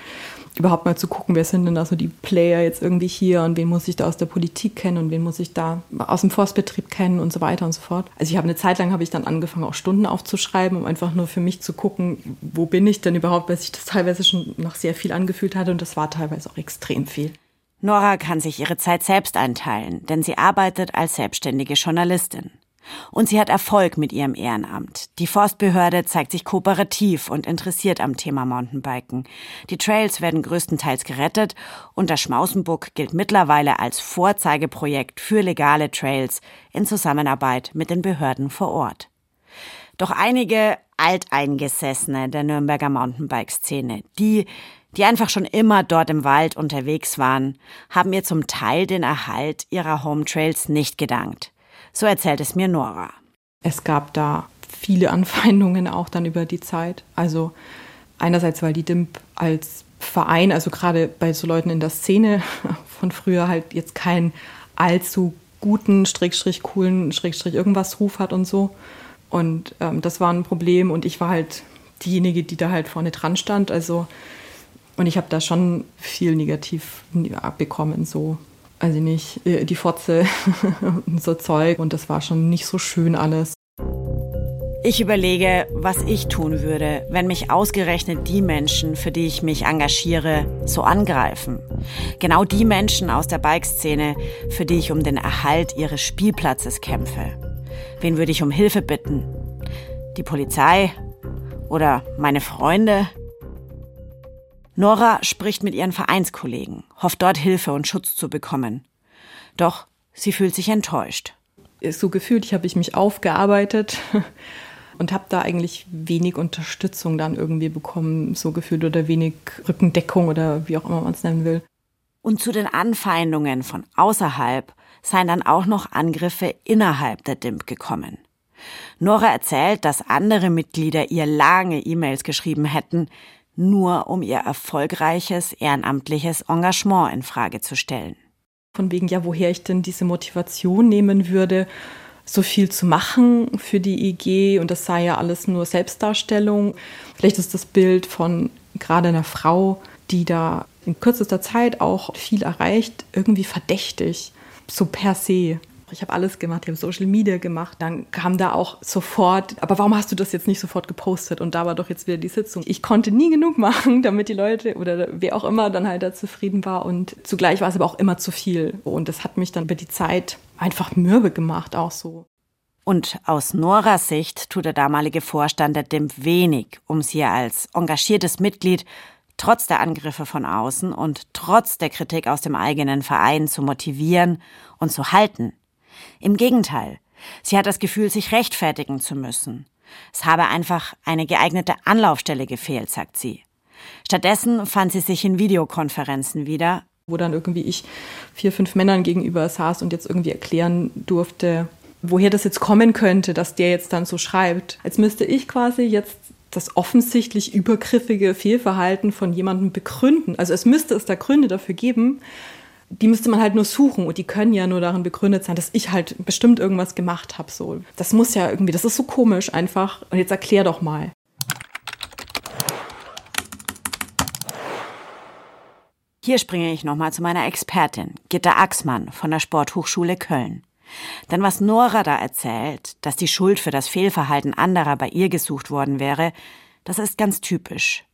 überhaupt mal zu gucken, wer sind denn da so die Player jetzt irgendwie hier und wen muss ich da aus der Politik kennen und wen muss ich da aus dem Forstbetrieb kennen und so weiter und so fort. Also ich habe eine Zeit lang habe ich dann angefangen auch Stunden aufzuschreiben, um einfach nur für mich zu gucken, wo bin ich denn überhaupt, weil sich das teilweise schon noch sehr viel angefühlt hatte und das war teilweise auch extrem viel.
Nora kann sich ihre Zeit selbst einteilen, denn sie arbeitet als selbstständige Journalistin. Und sie hat Erfolg mit ihrem Ehrenamt. Die Forstbehörde zeigt sich kooperativ und interessiert am Thema Mountainbiken. Die Trails werden größtenteils gerettet und der Schmausenbuck gilt mittlerweile als Vorzeigeprojekt für legale Trails in Zusammenarbeit mit den Behörden vor Ort. Doch einige Alteingesessene der Nürnberger Mountainbike-Szene, die, die einfach schon immer dort im Wald unterwegs waren, haben ihr zum Teil den Erhalt ihrer Home Trails nicht gedankt. So erzählt es mir Nora.
Es gab da viele Anfeindungen auch dann über die Zeit. Also einerseits, weil die DIMP als Verein, also gerade bei so Leuten in der Szene von früher halt jetzt keinen allzu guten, Strickstrich coolen, Strickstrich irgendwas Ruf hat und so. Und ähm, das war ein Problem und ich war halt diejenige, die da halt vorne dran stand. Also und ich habe da schon viel negativ abbekommen, so also nicht, äh, die Fotze und so Zeug. Und das war schon nicht so schön alles.
Ich überlege, was ich tun würde, wenn mich ausgerechnet die Menschen, für die ich mich engagiere, so angreifen. Genau die Menschen aus der Bikeszene, für die ich um den Erhalt ihres Spielplatzes kämpfe. Wen würde ich um Hilfe bitten? Die Polizei? Oder meine Freunde? Nora spricht mit ihren Vereinskollegen, hofft dort Hilfe und Schutz zu bekommen. Doch sie fühlt sich enttäuscht.
So gefühlt, ich habe ich mich aufgearbeitet und habe da eigentlich wenig Unterstützung dann irgendwie bekommen, so gefühlt oder wenig Rückendeckung oder wie auch immer man es nennen will.
Und zu den Anfeindungen von außerhalb seien dann auch noch Angriffe innerhalb der DIMP gekommen. Nora erzählt, dass andere Mitglieder ihr lange E-Mails geschrieben hätten, nur um ihr erfolgreiches ehrenamtliches Engagement in Frage zu stellen.
Von wegen, ja, woher ich denn diese Motivation nehmen würde, so viel zu machen für die IG und das sei ja alles nur Selbstdarstellung. Vielleicht ist das Bild von gerade einer Frau, die da in kürzester Zeit auch viel erreicht, irgendwie verdächtig, so per se ich habe alles gemacht, ich habe Social Media gemacht. Dann kam da auch sofort, aber warum hast du das jetzt nicht sofort gepostet? Und da war doch jetzt wieder die Sitzung. Ich konnte nie genug machen, damit die Leute oder wer auch immer dann halt da zufrieden war. Und zugleich war es aber auch immer zu viel. Und das hat mich dann über die Zeit einfach mürbe gemacht, auch so.
Und aus Noras Sicht tut der damalige Vorstand der DIMP wenig, um sie als engagiertes Mitglied trotz der Angriffe von außen und trotz der Kritik aus dem eigenen Verein zu motivieren und zu halten. Im Gegenteil, sie hat das Gefühl, sich rechtfertigen zu müssen. Es habe einfach eine geeignete Anlaufstelle gefehlt, sagt sie. Stattdessen fand sie sich in Videokonferenzen wieder,
wo dann irgendwie ich vier, fünf Männern gegenüber saß und jetzt irgendwie erklären durfte, woher das jetzt kommen könnte, dass der jetzt dann so schreibt. Als müsste ich quasi jetzt das offensichtlich übergriffige Fehlverhalten von jemandem begründen. Also es müsste es da Gründe dafür geben, die müsste man halt nur suchen und die können ja nur darin begründet sein, dass ich halt bestimmt irgendwas gemacht habe. So. Das muss ja irgendwie, das ist so komisch einfach. Und jetzt erklär doch mal.
Hier springe ich nochmal zu meiner Expertin, Gitta Axmann von der Sporthochschule Köln. Denn was Nora da erzählt, dass die Schuld für das Fehlverhalten anderer bei ihr gesucht worden wäre, das ist ganz typisch.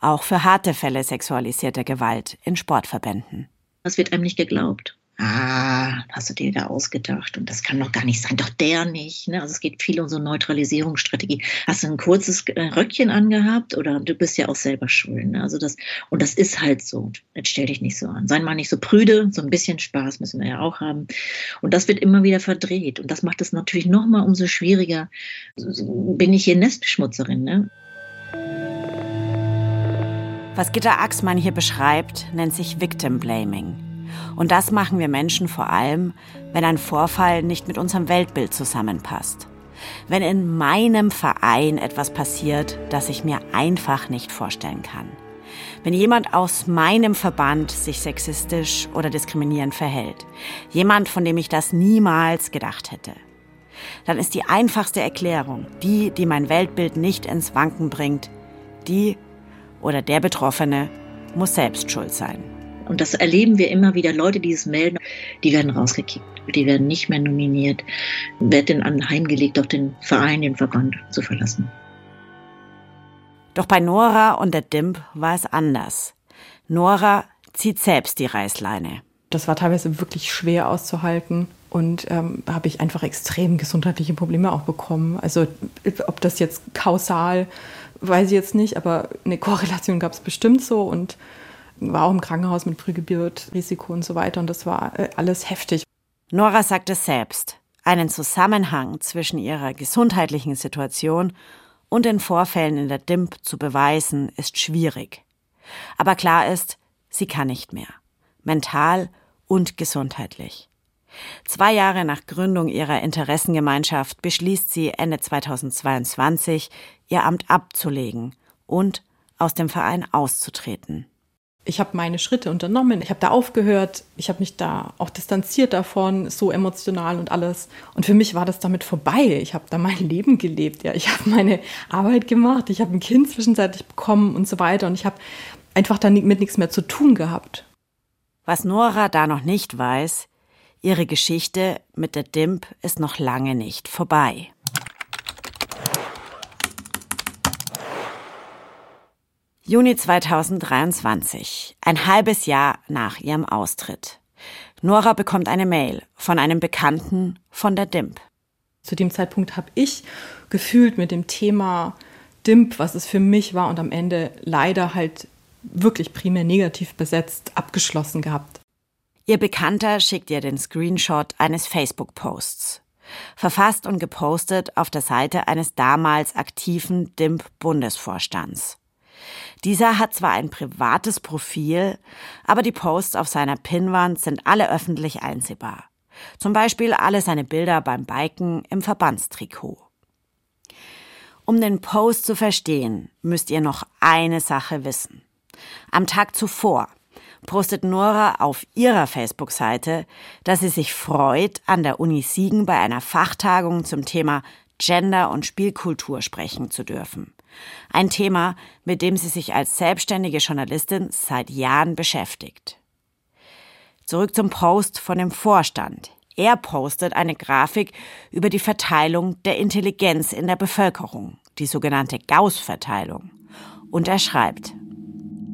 Auch für harte Fälle sexualisierter Gewalt in Sportverbänden.
Das wird einem nicht geglaubt. ah, hast du dir da ausgedacht und das kann doch gar nicht sein, doch der nicht. Ne? Also es geht viel um so Neutralisierungsstrategie. Hast du ein kurzes äh, Röckchen angehabt oder du bist ja auch selber schuld. Ne? Also das, und das ist halt so. Jetzt stell dich nicht so an. Sei mal nicht so prüde, so ein bisschen Spaß müssen wir ja auch haben. Und das wird immer wieder verdreht und das macht es natürlich nochmal umso schwieriger. Bin ich hier Nestbeschmutzerin, ne?
Was Gitta Axmann hier beschreibt, nennt sich Victim Blaming. Und das machen wir Menschen vor allem, wenn ein Vorfall nicht mit unserem Weltbild zusammenpasst. Wenn in meinem Verein etwas passiert, das ich mir einfach nicht vorstellen kann. Wenn jemand aus meinem Verband sich sexistisch oder diskriminierend verhält. Jemand, von dem ich das niemals gedacht hätte. Dann ist die einfachste Erklärung, die, die mein Weltbild nicht ins Wanken bringt, die oder der Betroffene muss selbst schuld sein.
Und das erleben wir immer wieder. Leute, die es melden, die werden rausgekickt. Die werden nicht mehr nominiert, werden anheimgelegt, auch den Verein, den Verband zu verlassen.
Doch bei Nora und der Dimp war es anders. Nora zieht selbst die Reißleine.
Das war teilweise wirklich schwer auszuhalten und ähm, habe ich einfach extrem gesundheitliche Probleme auch bekommen. Also ob das jetzt kausal, weiß ich jetzt nicht, aber eine Korrelation gab es bestimmt so und war auch im Krankenhaus mit Frühgeburtrisiko und so weiter und das war äh, alles heftig.
Nora sagt es selbst. Einen Zusammenhang zwischen ihrer gesundheitlichen Situation und den Vorfällen in der DIMP zu beweisen, ist schwierig. Aber klar ist, sie kann nicht mehr. Mental und gesundheitlich. Zwei Jahre nach Gründung ihrer Interessengemeinschaft beschließt sie Ende 2022, ihr Amt abzulegen und aus dem Verein auszutreten
ich habe meine Schritte unternommen, ich habe da aufgehört, ich habe mich da auch distanziert davon, so emotional und alles. Und für mich war das damit vorbei. Ich habe da mein Leben gelebt. Ja, ich habe meine Arbeit gemacht, ich habe ein Kind zwischenzeitlich bekommen und so weiter. Und ich habe einfach damit nichts mehr zu tun gehabt.
Was Nora da noch nicht weiß, ihre Geschichte mit der Dimp ist noch lange nicht vorbei. Juni 2023, ein halbes Jahr nach ihrem Austritt. Nora bekommt eine Mail von einem Bekannten von der DIMP.
Zu dem Zeitpunkt habe ich gefühlt mit dem Thema DIMP, was es für mich war und am Ende leider halt wirklich primär negativ besetzt, abgeschlossen gehabt.
Ihr Bekannter schickt ihr den Screenshot eines Facebook-Posts. Verfasst und gepostet auf der Seite eines damals aktiven DIMP-Bundesvorstands. Dieser hat zwar ein privates Profil, aber die Posts auf seiner Pinnwand sind alle öffentlich einsehbar. Zum Beispiel alle seine Bilder beim Biken im Verbandstrikot. Um den Post zu verstehen, müsst ihr noch eine Sache wissen. Am Tag zuvor postet Nora auf ihrer Facebook-Seite, dass sie sich freut, an der Uni Siegen bei einer Fachtagung zum Thema Gender und Spielkultur sprechen zu dürfen. Ein Thema, mit dem sie sich als selbstständige Journalistin seit Jahren beschäftigt. Zurück zum Post von dem Vorstand. Er postet eine Grafik über die Verteilung der Intelligenz in der Bevölkerung, die sogenannte Gauss-Verteilung. Und er schreibt,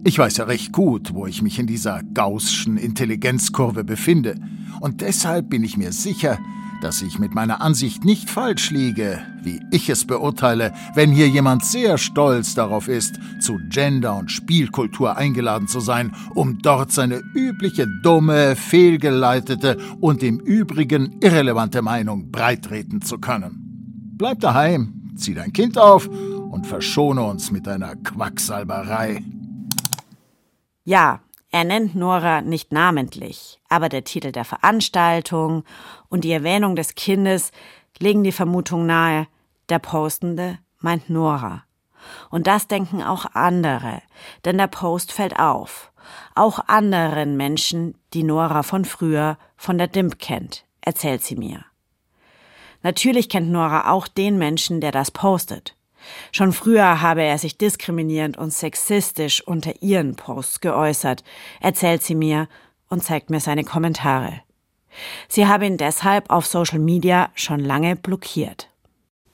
ich weiß ja recht gut, wo ich mich in dieser Gaußschen Intelligenzkurve befinde. Und deshalb bin ich mir sicher, dass ich mit meiner Ansicht nicht falsch liege, wie ich es beurteile, wenn hier jemand sehr stolz darauf ist, zu Gender- und Spielkultur eingeladen zu sein, um dort seine übliche dumme, fehlgeleitete und im Übrigen irrelevante Meinung breitreten zu können. Bleib daheim, zieh dein Kind auf und verschone uns mit deiner Quacksalberei.
Ja, er nennt Nora nicht namentlich, aber der Titel der Veranstaltung und die Erwähnung des Kindes legen die Vermutung nahe, der Postende meint Nora. Und das denken auch andere, denn der Post fällt auf. Auch anderen Menschen, die Nora von früher von der DIMP kennt, erzählt sie mir. Natürlich kennt Nora auch den Menschen, der das postet. Schon früher habe er sich diskriminierend und sexistisch unter ihren Posts geäußert, erzählt sie mir und zeigt mir seine Kommentare. Sie habe ihn deshalb auf Social Media schon lange blockiert.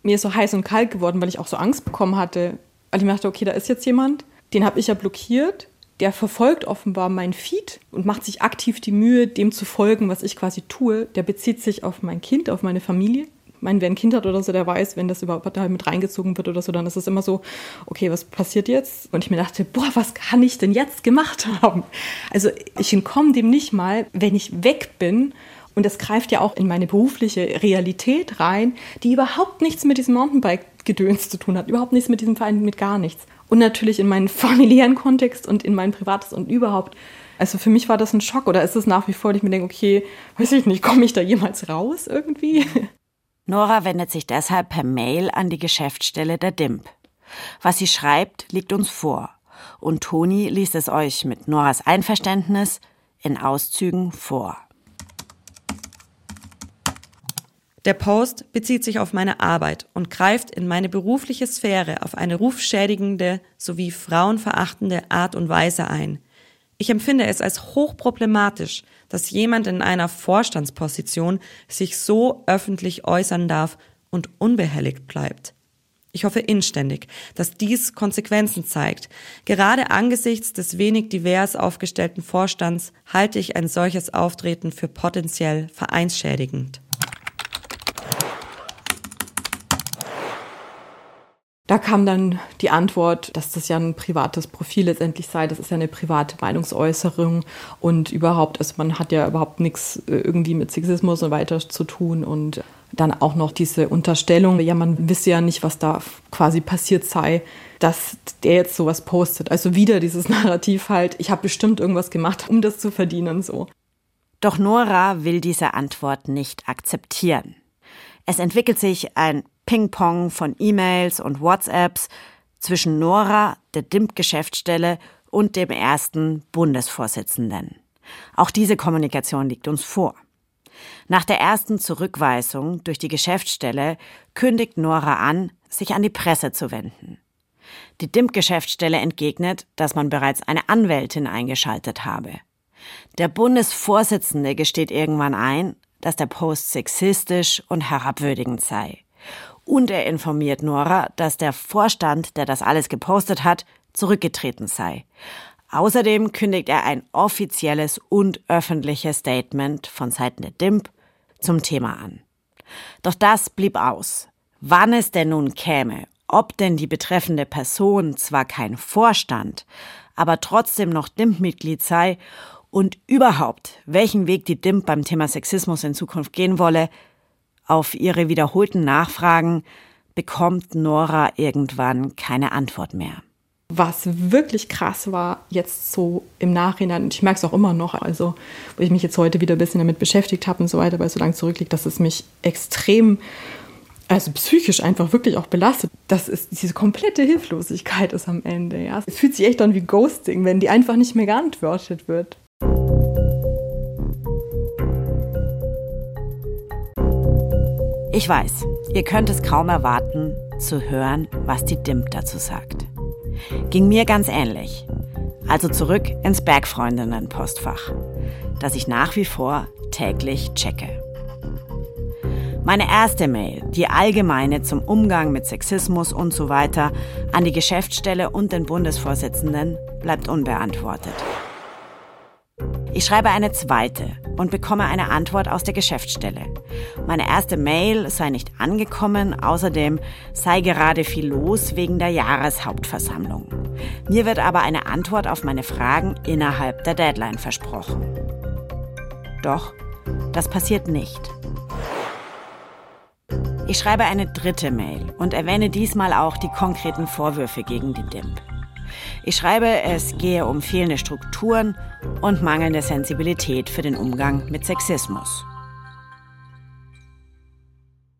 Mir ist so heiß und kalt geworden, weil ich auch so Angst bekommen hatte. Weil ich mir dachte, okay, da ist jetzt jemand, den habe ich ja blockiert. der verfolgt offenbar mein Feed und macht sich aktiv die Mühe, dem zu folgen, was ich quasi tue. Der bezieht sich auf mein Kind, auf meine Familie. Meine, wer ein Kind hat oder so, der weiß, wenn das überhaupt mit reingezogen wird oder so, dann ist es immer so, okay, was passiert jetzt? Und ich mir dachte, boah, was kann ich denn jetzt gemacht haben? Also ich entkomme dem nicht mal, wenn ich weg bin. Und das greift ja auch in meine berufliche Realität rein, die überhaupt nichts mit diesem Mountainbike-Gedöns zu tun hat, überhaupt nichts mit diesem Verein, mit gar nichts und natürlich in meinen familiären Kontext und in mein privates und überhaupt. Also für mich war das ein Schock oder ist es nach wie vor, dass ich mir denke, okay, weiß ich nicht, komme ich da jemals raus irgendwie?
Nora wendet sich deshalb per Mail an die Geschäftsstelle der DIMP. Was sie schreibt, liegt uns vor. Und Toni liest es euch mit Noras Einverständnis in Auszügen vor.
Der Post bezieht sich auf meine Arbeit und greift in meine berufliche Sphäre auf eine rufschädigende sowie frauenverachtende Art und Weise ein. Ich empfinde es als hochproblematisch, dass jemand in einer Vorstandsposition sich so öffentlich äußern darf und unbehelligt bleibt. Ich hoffe inständig, dass dies Konsequenzen zeigt. Gerade angesichts des wenig divers aufgestellten Vorstands halte ich ein solches Auftreten für potenziell vereinsschädigend.
Da kam dann die Antwort, dass das ja ein privates Profil letztendlich sei. Das ist ja eine private Meinungsäußerung und überhaupt, also man hat ja überhaupt nichts äh, irgendwie mit Sexismus und weiter zu tun und dann auch noch diese Unterstellung, ja, man wisse ja nicht, was da quasi passiert sei, dass der jetzt sowas postet. Also wieder dieses Narrativ halt, ich habe bestimmt irgendwas gemacht, um das zu verdienen, so.
Doch Nora will diese Antwort nicht akzeptieren. Es entwickelt sich ein Ping-Pong von E-Mails und WhatsApps zwischen Nora, der DIMP-Geschäftsstelle und dem ersten Bundesvorsitzenden. Auch diese Kommunikation liegt uns vor. Nach der ersten Zurückweisung durch die Geschäftsstelle kündigt Nora an, sich an die Presse zu wenden. Die DIMP-Geschäftsstelle entgegnet, dass man bereits eine Anwältin eingeschaltet habe. Der Bundesvorsitzende gesteht irgendwann ein, dass der Post sexistisch und herabwürdigend sei. Und er informiert Nora, dass der Vorstand, der das alles gepostet hat, zurückgetreten sei. Außerdem kündigt er ein offizielles und öffentliches Statement von Seiten der DIMP zum Thema an. Doch das blieb aus. Wann es denn nun käme, ob denn die betreffende Person zwar kein Vorstand, aber trotzdem noch DIMP-Mitglied sei und überhaupt, welchen Weg die DIMP beim Thema Sexismus in Zukunft gehen wolle, auf ihre wiederholten Nachfragen bekommt Nora irgendwann keine Antwort mehr.
Was wirklich krass war, jetzt so im Nachhinein, und ich merke es auch immer noch, also wo ich mich jetzt heute wieder ein bisschen damit beschäftigt habe und so weiter, weil es so lange zurückliegt, dass es mich extrem, also psychisch einfach wirklich auch belastet. Das ist diese komplette Hilflosigkeit ist am Ende. Ja. Es fühlt sich echt an wie Ghosting, wenn die einfach nicht mehr geantwortet wird.
Ich weiß, ihr könnt es kaum erwarten, zu hören, was die DIMP dazu sagt. Ging mir ganz ähnlich. Also zurück ins Bergfreundinnen-Postfach, das ich nach wie vor täglich checke. Meine erste Mail, die allgemeine zum Umgang mit Sexismus und so weiter, an die Geschäftsstelle und den Bundesvorsitzenden bleibt unbeantwortet. Ich schreibe eine zweite und bekomme eine Antwort aus der Geschäftsstelle. Meine erste Mail sei nicht angekommen, außerdem sei gerade viel los wegen der Jahreshauptversammlung. Mir wird aber eine Antwort auf meine Fragen innerhalb der Deadline versprochen. Doch das passiert nicht. Ich schreibe eine dritte Mail und erwähne diesmal auch die konkreten Vorwürfe gegen die DIMP. Ich schreibe, es gehe um fehlende Strukturen und mangelnde Sensibilität für den Umgang mit Sexismus.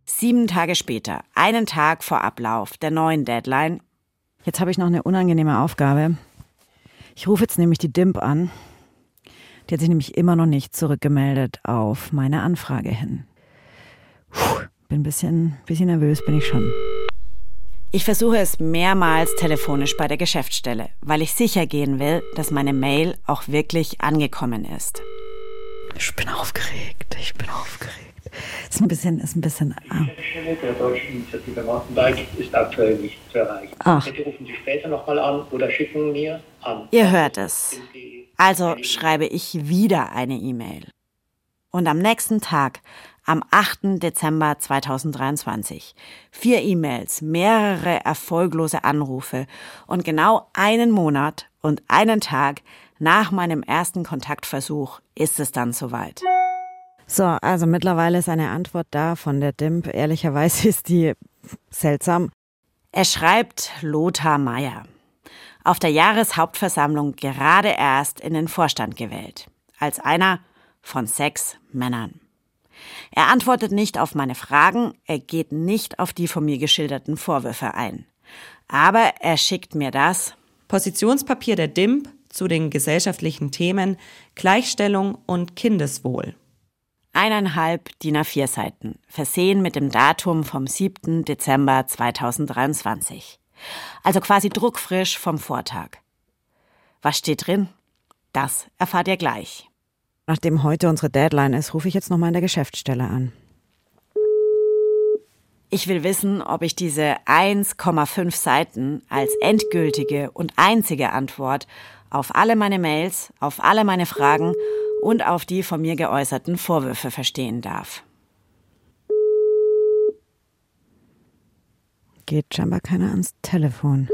Sieben Tage später, einen Tag vor Ablauf der neuen Deadline. Jetzt habe ich noch eine unangenehme Aufgabe. Ich rufe jetzt nämlich die DIMP an. Die hat sich nämlich immer noch nicht zurückgemeldet auf meine Anfrage hin. Puh, bin ein bisschen, bisschen nervös, bin ich schon. Ich versuche es mehrmals telefonisch bei der Geschäftsstelle, weil ich sicher gehen will, dass meine Mail auch wirklich angekommen ist.
Ich bin aufgeregt, ich bin aufgeregt.
Ist ein bisschen, ist ein bisschen. Ah.
der deutschen Initiative Mountainbike ist aktuell nicht zu erreichen.
Ach.
Bitte rufen Sie später nochmal an oder schicken mir an.
Ihr hört es. Also schreibe ich wieder eine E-Mail. Und am nächsten Tag, am 8. Dezember 2023, vier E-Mails, mehrere erfolglose Anrufe und genau einen Monat und einen Tag nach meinem ersten Kontaktversuch ist es dann soweit. So, also mittlerweile ist eine Antwort da von der DIMP. Ehrlicherweise ist die seltsam. Er schreibt Lothar Meyer. Auf der Jahreshauptversammlung gerade erst in den Vorstand gewählt. Als einer von sechs Männern. Er antwortet nicht auf meine Fragen, er geht nicht auf die von mir geschilderten Vorwürfe ein. Aber er schickt mir das
Positionspapier der DIMP zu den gesellschaftlichen Themen Gleichstellung und Kindeswohl.
Eineinhalb DIN A4 Seiten, versehen mit dem Datum vom 7. Dezember 2023. Also quasi druckfrisch vom Vortag. Was steht drin? Das erfahrt ihr gleich. Nachdem heute unsere Deadline ist, rufe ich jetzt nochmal in der Geschäftsstelle an. Ich will wissen, ob ich diese 1,5 Seiten als endgültige und einzige Antwort auf alle meine Mails, auf alle meine Fragen und auf die von mir geäußerten Vorwürfe verstehen darf. Geht scheinbar keiner ans Telefon.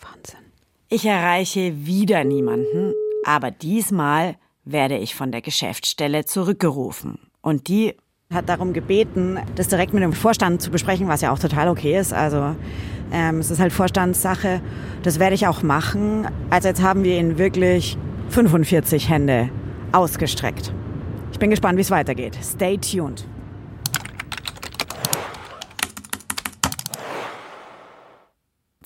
Wahnsinn. Ich erreiche wieder niemanden, aber diesmal werde ich von der Geschäftsstelle zurückgerufen. Und die hat darum gebeten, das direkt mit dem Vorstand zu besprechen, was ja auch total okay ist. Also ähm, es ist halt Vorstandssache. Das werde ich auch machen. Also jetzt haben wir ihn wirklich 45 Hände ausgestreckt. Ich bin gespannt, wie es weitergeht. Stay tuned.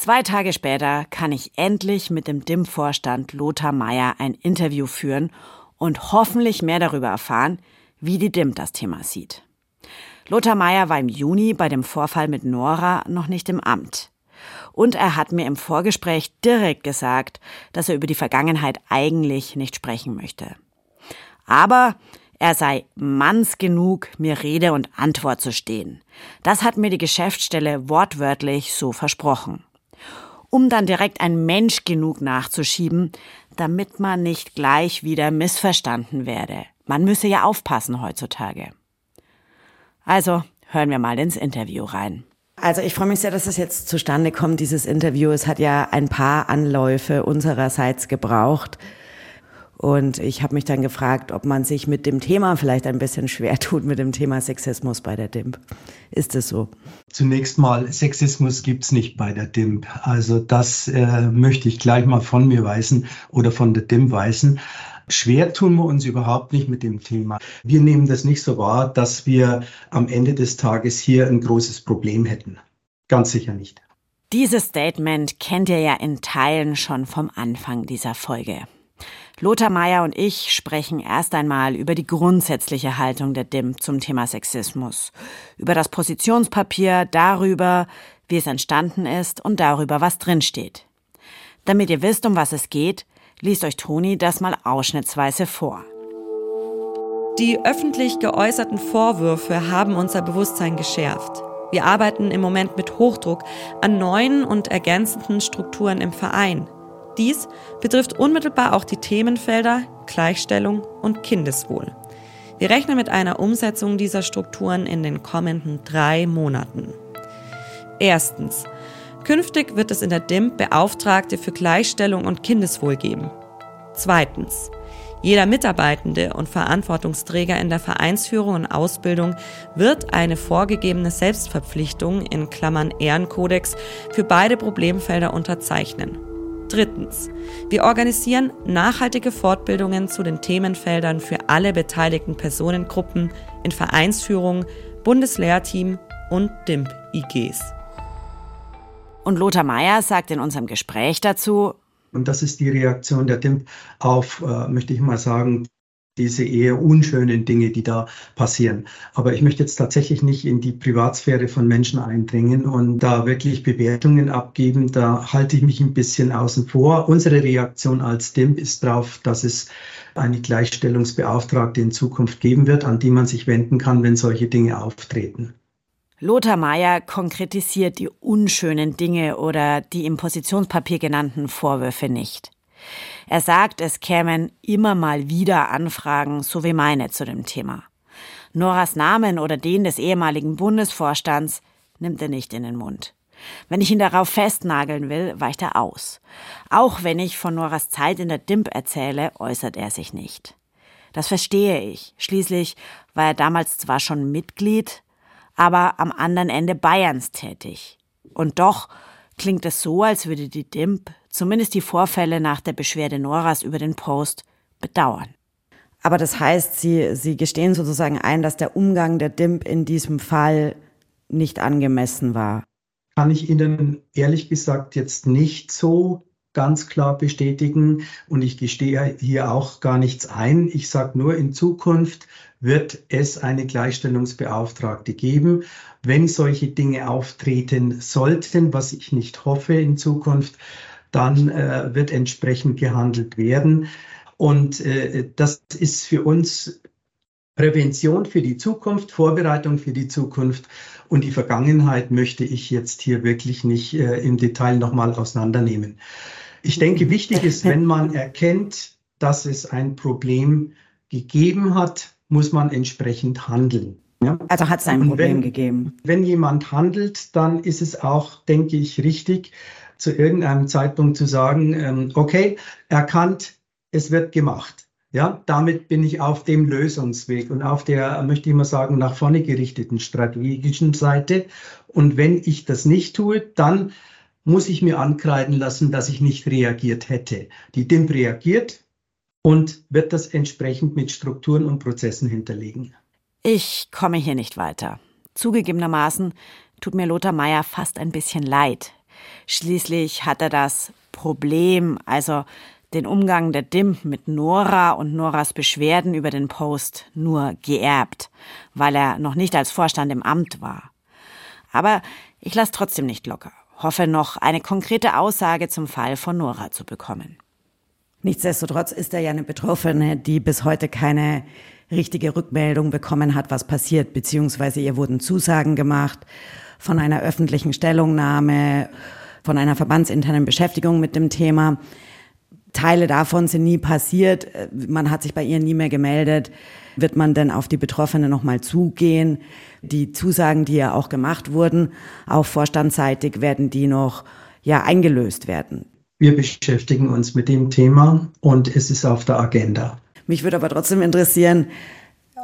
Zwei Tage später kann ich endlich mit dem DIM-Vorstand Lothar Meyer ein Interview führen und hoffentlich mehr darüber erfahren, wie die DIM das Thema sieht. Lothar Meyer war im Juni bei dem Vorfall mit Nora noch nicht im Amt. Und er hat mir im Vorgespräch direkt gesagt, dass er über die Vergangenheit eigentlich nicht sprechen möchte. Aber er sei manns genug, mir Rede und Antwort zu stehen. Das hat mir die Geschäftsstelle wortwörtlich so versprochen um dann direkt ein Mensch genug nachzuschieben, damit man nicht gleich wieder missverstanden werde. Man müsse ja aufpassen heutzutage. Also hören wir mal ins Interview rein. Also ich freue mich sehr, dass es jetzt zustande kommt, dieses Interview. Es hat ja ein paar Anläufe unsererseits gebraucht. Und ich habe mich dann gefragt, ob man sich mit dem Thema vielleicht ein bisschen schwer tut, mit dem Thema Sexismus bei der DIMP. Ist es so?
Zunächst mal, Sexismus gibt's nicht bei der DIMP. Also das äh, möchte ich gleich mal von mir weisen oder von der DIMP weisen. Schwer tun wir uns überhaupt nicht mit dem Thema. Wir nehmen das nicht so wahr, dass wir am Ende des Tages hier ein großes Problem hätten. Ganz sicher nicht.
Dieses Statement kennt ihr ja in Teilen schon vom Anfang dieser Folge. Lothar Meyer und ich sprechen erst einmal über die grundsätzliche Haltung der DIM zum Thema Sexismus, über das Positionspapier, darüber, wie es entstanden ist und darüber, was drinsteht. Damit ihr wisst, um was es geht, liest euch Toni das mal ausschnittsweise vor.
Die öffentlich geäußerten Vorwürfe haben unser Bewusstsein geschärft. Wir arbeiten im Moment mit Hochdruck an neuen und ergänzenden Strukturen im Verein, dies betrifft unmittelbar auch die Themenfelder Gleichstellung und Kindeswohl. Wir rechnen mit einer Umsetzung dieser Strukturen in den kommenden drei Monaten. Erstens. Künftig wird es in der DIMP Beauftragte für Gleichstellung und Kindeswohl geben. Zweitens. Jeder Mitarbeitende und Verantwortungsträger in der Vereinsführung und Ausbildung wird eine vorgegebene Selbstverpflichtung in Klammern Ehrenkodex für beide Problemfelder unterzeichnen. Drittens. Wir organisieren nachhaltige Fortbildungen zu den Themenfeldern für alle beteiligten Personengruppen in Vereinsführung, Bundeslehrteam und DIMP-IGs.
Und Lothar Meyer sagt in unserem Gespräch dazu,
und das ist die Reaktion der DIMP auf, äh, möchte ich mal sagen, diese eher unschönen Dinge, die da passieren. Aber ich möchte jetzt tatsächlich nicht in die Privatsphäre von Menschen eindringen und da wirklich Bewertungen abgeben. Da halte ich mich ein bisschen außen vor. Unsere Reaktion als DIMP ist darauf, dass es eine Gleichstellungsbeauftragte in Zukunft geben wird, an die man sich wenden kann, wenn solche Dinge auftreten.
Lothar Mayer konkretisiert die unschönen Dinge oder die im Positionspapier genannten Vorwürfe nicht. Er sagt, es kämen immer mal wieder Anfragen, so wie meine zu dem Thema. Noras Namen oder den des ehemaligen Bundesvorstands nimmt er nicht in den Mund. Wenn ich ihn darauf festnageln will, weicht er aus. Auch wenn ich von Noras Zeit in der DIMP erzähle, äußert er sich nicht. Das verstehe ich. Schließlich war er damals zwar schon Mitglied, aber am anderen Ende Bayerns tätig. Und doch klingt es so, als würde die DIMP zumindest die Vorfälle nach der Beschwerde Noras über den Post bedauern.
Aber das heißt, Sie, Sie gestehen sozusagen ein, dass der Umgang der DIMP in diesem Fall nicht angemessen war.
Kann ich Ihnen ehrlich gesagt jetzt nicht so ganz klar bestätigen und ich gestehe hier auch gar nichts ein. Ich sage nur, in Zukunft wird es eine Gleichstellungsbeauftragte geben. Wenn solche Dinge auftreten sollten, was ich nicht hoffe in Zukunft, dann äh, wird entsprechend gehandelt werden. Und äh, das ist für uns Prävention für die Zukunft, Vorbereitung für die Zukunft. Und die Vergangenheit möchte ich jetzt hier wirklich nicht äh, im Detail nochmal auseinandernehmen. Ich denke, wichtig ist, wenn man erkennt, dass es ein Problem gegeben hat, muss man entsprechend handeln.
Ja? Also hat es ein Problem wenn, gegeben.
Wenn jemand handelt, dann ist es auch, denke ich, richtig, zu irgendeinem Zeitpunkt zu sagen, ähm, okay, erkannt, es wird gemacht. Ja, damit bin ich auf dem Lösungsweg und auf der, möchte ich mal sagen, nach vorne gerichteten strategischen Seite. Und wenn ich das nicht tue, dann muss ich mir ankreiden lassen, dass ich nicht reagiert hätte. Die DIMP reagiert und wird das entsprechend mit Strukturen und Prozessen hinterlegen.
Ich komme hier nicht weiter. Zugegebenermaßen tut mir Lothar Meyer fast ein bisschen leid, Schließlich hat er das Problem, also den Umgang der DIMP mit Nora und Noras Beschwerden über den Post nur geerbt, weil er noch nicht als Vorstand im Amt war. Aber ich lasse trotzdem nicht locker, hoffe noch eine konkrete Aussage zum Fall von Nora zu bekommen.
Nichtsdestotrotz ist er ja eine Betroffene, die bis heute keine richtige Rückmeldung bekommen hat, was passiert, beziehungsweise ihr wurden Zusagen gemacht von einer öffentlichen Stellungnahme, von einer verbandsinternen Beschäftigung mit dem Thema. Teile davon sind nie passiert. Man hat sich bei ihr nie mehr gemeldet. Wird man denn auf die Betroffene nochmal zugehen? Die Zusagen, die ja auch gemacht wurden, auch vorstandsseitig, werden die noch ja eingelöst werden?
Wir beschäftigen uns mit dem Thema und es ist auf der Agenda.
Mich würde aber trotzdem interessieren,